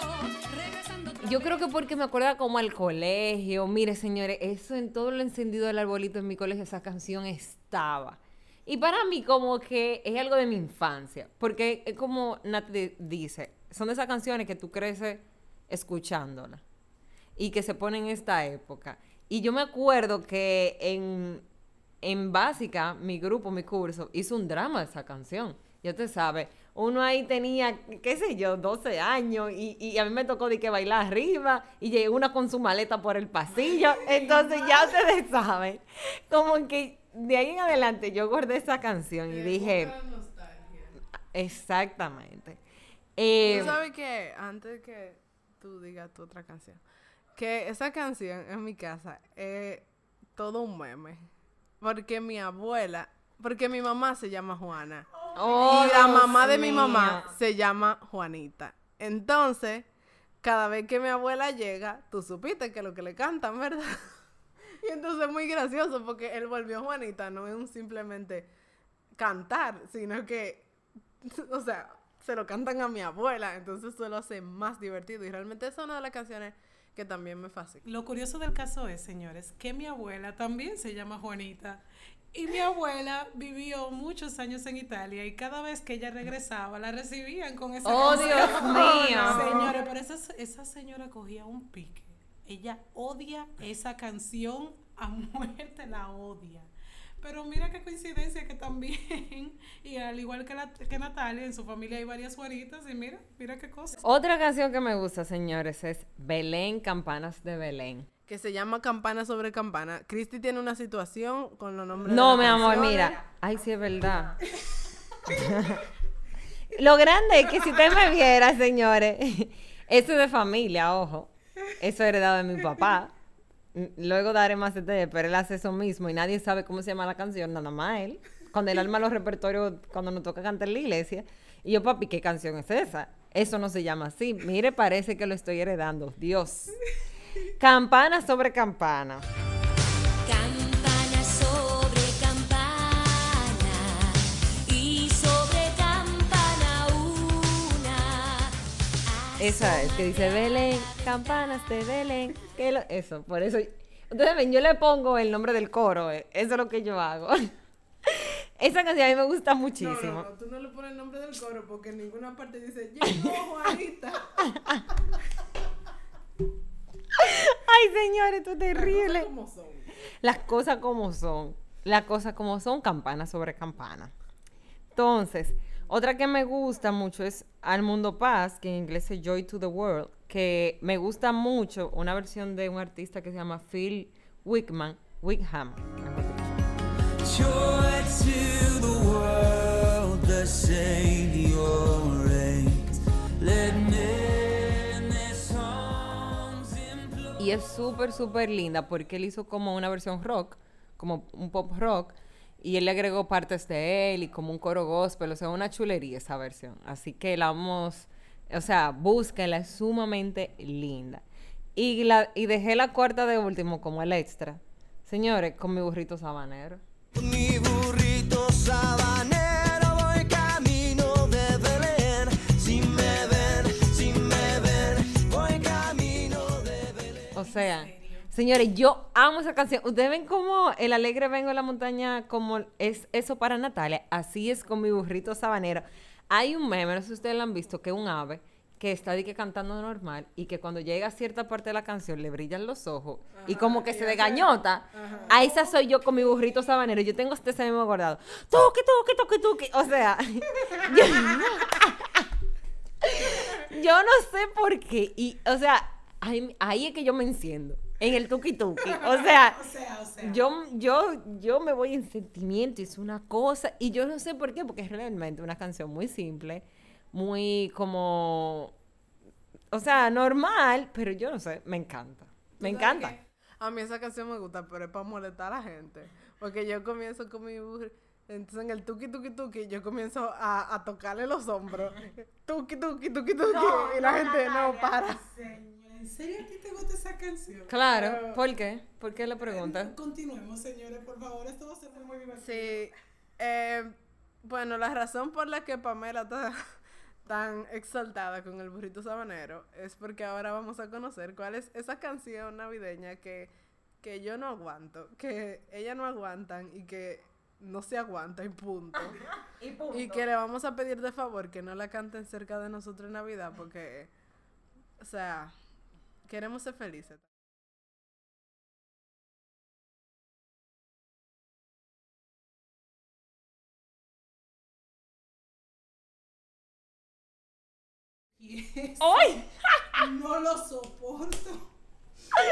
regresando. Yo creo que porque me acuerda como al colegio. Mire, señores, eso en todo lo encendido del arbolito en mi colegio, esa canción estaba. Y para mí como que es algo de mi infancia, porque es como Nat di- dice, son de esas canciones que tú creces escuchándolas y que se ponen en esta época. Y yo me acuerdo que en, en básica, mi grupo, mi curso, hizo un drama de esa canción. Ya te sabes, uno ahí tenía, qué sé yo, 12 años y, y a mí me tocó de que bailar arriba y llegué una con su maleta por el pasillo. Entonces ya ustedes saben, como que de ahí en adelante yo guardé esa canción y dije, exactamente. Eh, Tú sabes que, antes que tú digas tu otra canción, que esa canción en mi casa es todo un meme. Porque mi abuela, porque mi mamá se llama Juana. oh, y la Dios mamá de mi mamá se llama Juanita. Entonces, cada vez que mi abuela llega, tú supiste que lo que le cantan, ¿verdad? y entonces es muy gracioso porque él volvió Juanita, no es un simplemente cantar, sino que, o sea, se lo cantan a mi abuela, entonces eso lo hace más divertido y realmente es una de las canciones que también me fascina. Lo curioso del caso es, señores, que mi abuela también se llama Juanita. Y mi abuela vivió muchos años en Italia y cada vez que ella regresaba la recibían con esa Oh, canción. Dios mío. Señores, pero esa, esa señora cogía un pique. Ella odia esa canción a muerte, la odia. Pero mira qué coincidencia que también, y al igual que, la, que Natalia, en su familia hay varias Juanitas y mira, mira qué cosa. Otra canción que me gusta, señores, es Belén, Campanas de Belén. Que se llama Campana sobre Campana. Cristi tiene una situación con los nombres. No, de mi amor, mira. Ay, sí, es verdad. Lo grande es que si usted me viera, señores, eso es de familia, ojo. Eso es heredado de mi papá. Luego daré más detalles, pero él hace eso mismo y nadie sabe cómo se llama la canción, nada más él. Cuando él arma los repertorios, cuando nos toca cantar en la iglesia. Y yo, papi, ¿qué canción es esa? Eso no se llama así. Mire, parece que lo estoy heredando. Dios. Campana sobre. Campana Esa es, que dice Belén, campanas de Belén. que lo- Eso, por eso. Ustedes ven, yo le pongo el nombre del coro, eh, eso es lo que yo hago. Esa canción a mí me gusta No, muchísimo. no, no, tú no le pones el nombre del coro porque en ninguna parte dice llegó Juanita. Ay, señores, esto es terrible. Como son. Las cosas como son. Las cosas como son, campana sobre campana. Entonces, otra que me gusta mucho es Al Mundo Paz, que en inglés es Joy to the World, que me gusta mucho una versión de un artista que se llama Phil Wickman, Wickham. mejor dicho. Joy to the world, the Savior reigns. Let men their songs implore. Y es súper, súper linda porque él hizo como una versión rock, como un pop rock, y él le agregó partes de él y como un coro gospel, o sea, una chulería esa versión. Así que la vamos, o sea, búsquenla, es sumamente linda. Y, la, y dejé la cuarta de último como el extra. Señores, con mi burrito sabanero. Mi burrito sabanero voy camino de Belén. Si me ven, si me ven, voy camino de Belén. O sea, señores, yo amo esa canción. Ustedes ven como el alegre vengo en la montaña, como es eso para Natalia. Así es con mi burrito sabanero. Hay un meme, no sé si ustedes lo han visto, que es un ave que está de que cantando normal y que cuando llega a cierta parte de la canción le brillan los ojos y como que se degañota. A esa soy yo con mi burrito sabanero. Yo tengo este meme guardado. Tuki, tuki, tuki, tuki. O sea, yo, yo no sé por qué. Y, o sea, ahí, ahí es que yo me enciendo. En el tuki tuki. O sea, O sea, o sea. yo, yo, yo me voy en sentimiento, es una cosa. Y yo no sé por qué, porque es realmente una canción muy simple, muy como. O sea, normal, pero yo no sé, me encanta. Me ¿Tú sabes encanta. qué? A mí esa canción me gusta, pero es para molestar a la gente. Porque yo comienzo con mi. Entonces en el tuki tuki tuki yo comienzo a, a tocarle los hombros. Tuki tuki tuki tuki. y la gente no para. ¿En serio a ti te gusta esa canción? Claro, ¿por qué? ¿Por qué la pregunta? Continuemos, señores, por favor. Esto va a ser muy divertido. Sí. eh, bueno, la razón por la que Pamela está tan exaltada con el burrito sabanero es porque ahora vamos a conocer cuál es esa canción navideña que, que yo no aguanto, que ella no aguantan y que no se aguanta y punto. Y punto. Y que le vamos a pedir de favor que no la canten cerca de nosotros en Navidad porque, o sea, queremos ser felices. Y es- ¡Ay! no lo soporto.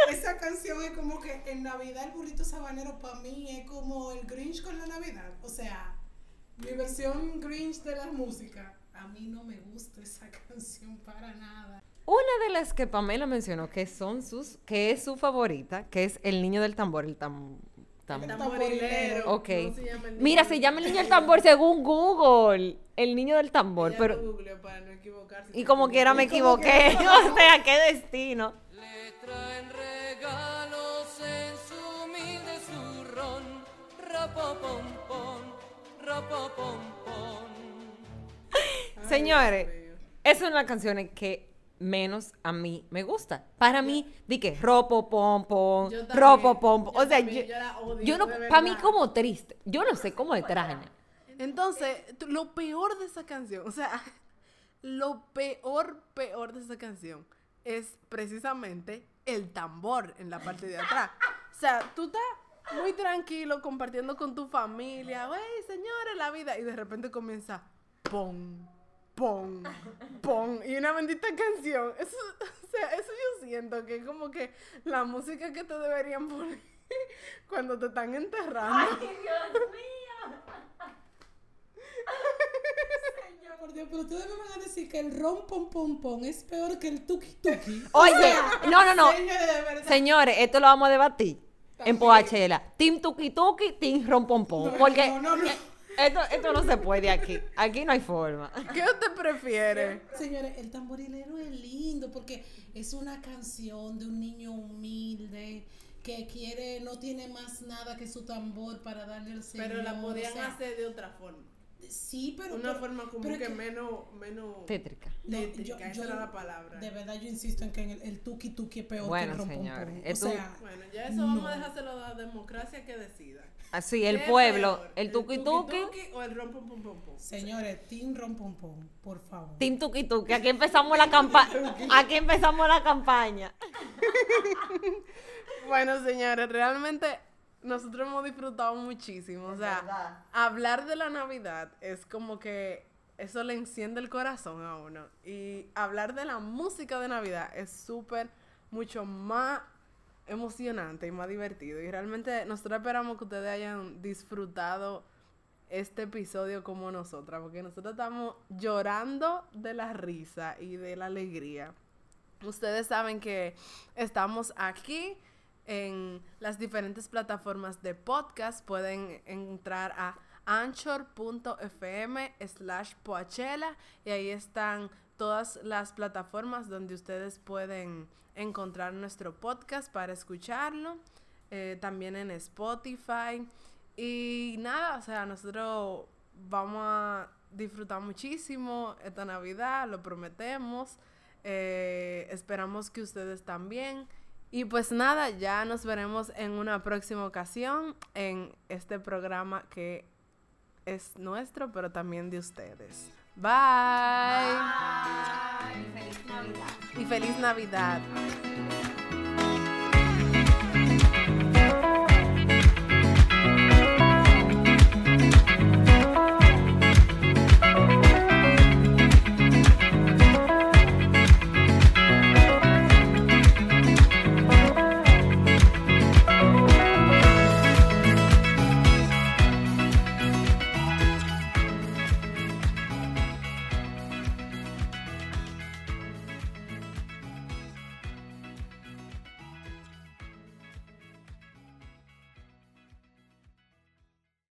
Esa canción es como que en Navidad el burrito sabanero para mí es como el Grinch con la Navidad. O sea, mi versión Grinch de la música. A mí no me gusta esa canción para nada. Una de las que Pamela mencionó que son sus, que es su favorita, que es el niño del tambor, el tam, tam- Tamborilero. Ok. ¿Cómo se llama el niño Mira, del se llama el niño del tambor según Google. El niño del tambor, Ella pero lo googleó para no equivocarse. y como quiera me equivoqué. o sea, qué destino. Le traen regalos en su humilde zurrón, rapopompón, rapopompón. Señores, esa es una canción que menos a mí me gusta. Para mí, di que ropo pom pom, Yo también, ropo yo O sea, también, yo, yo la odio, yo no, para mí como triste. Yo no sé cómo extraña. Entonces, lo peor de esa canción, o sea, lo peor, peor de esa canción es precisamente el tambor en la parte de atrás. O sea, tú estás muy tranquilo compartiendo con tu familia, wey, señores, la vida, y de repente comienza, pon, pon, pon, y una bendita canción. Eso, o sea, eso yo siento que es como que la música que te deberían poner cuando te están enterrando. Por Dios, pero ustedes me van a decir que el rom pom pom pom es peor que el tuki tuki. Oye, no, no, no. Señores, esto lo vamos a debatir en Poachela. Team Tuki Tuki, Team Rompompom. No, Porque no, no, no. Esto, esto no se puede aquí. Aquí no hay forma. ¿Qué usted prefiere? Señores, el tamborilero es lindo porque es una canción de un niño humilde que quiere, no tiene más nada que su tambor para darle al Señor. Pero la podían o sea, hacer de otra forma. Sí, pero. Una pero- forma como pero que, que- menos, menos Tétrica. No, tétrica, yo- esa yo- era la palabra. De verdad, yo insisto en que en el, el tuki tuki es peor Bueno, que el señores. O sea, Bueno, ya eso vamos a dejárselo a la democracia que decida. Así, el ¿Qué es pueblo, peor, el Tuki Tuki, o el rom pom pom pom? señores, team rom pom pom, por favor. Team Tuki Tuki. Aquí empezamos la campaña. Aquí empezamos la campaña. Bueno, señores, realmente nosotros hemos disfrutado muchísimo. O sea, hablar de la Navidad es como que eso le enciende el corazón a uno. Y hablar de la música de Navidad es súper, mucho más emocionante y más divertido. Y realmente nosotros esperamos que ustedes hayan disfrutado este episodio como nosotras, porque nosotros estamos llorando de la risa y de la alegría. Ustedes saben que estamos aquí en las diferentes plataformas de podcast. Pueden entrar a anchor.fm slash poachela y ahí están todas las plataformas donde ustedes pueden encontrar nuestro podcast para escucharlo. Eh, también en Spotify. Y nada, o sea, nosotros vamos a disfrutar muchísimo esta Navidad, lo prometemos. Eh, esperamos que ustedes también. Y pues nada, ya nos veremos en una próxima ocasión en este programa que es nuestro, pero también de ustedes. Bye. Y feliz Navidad.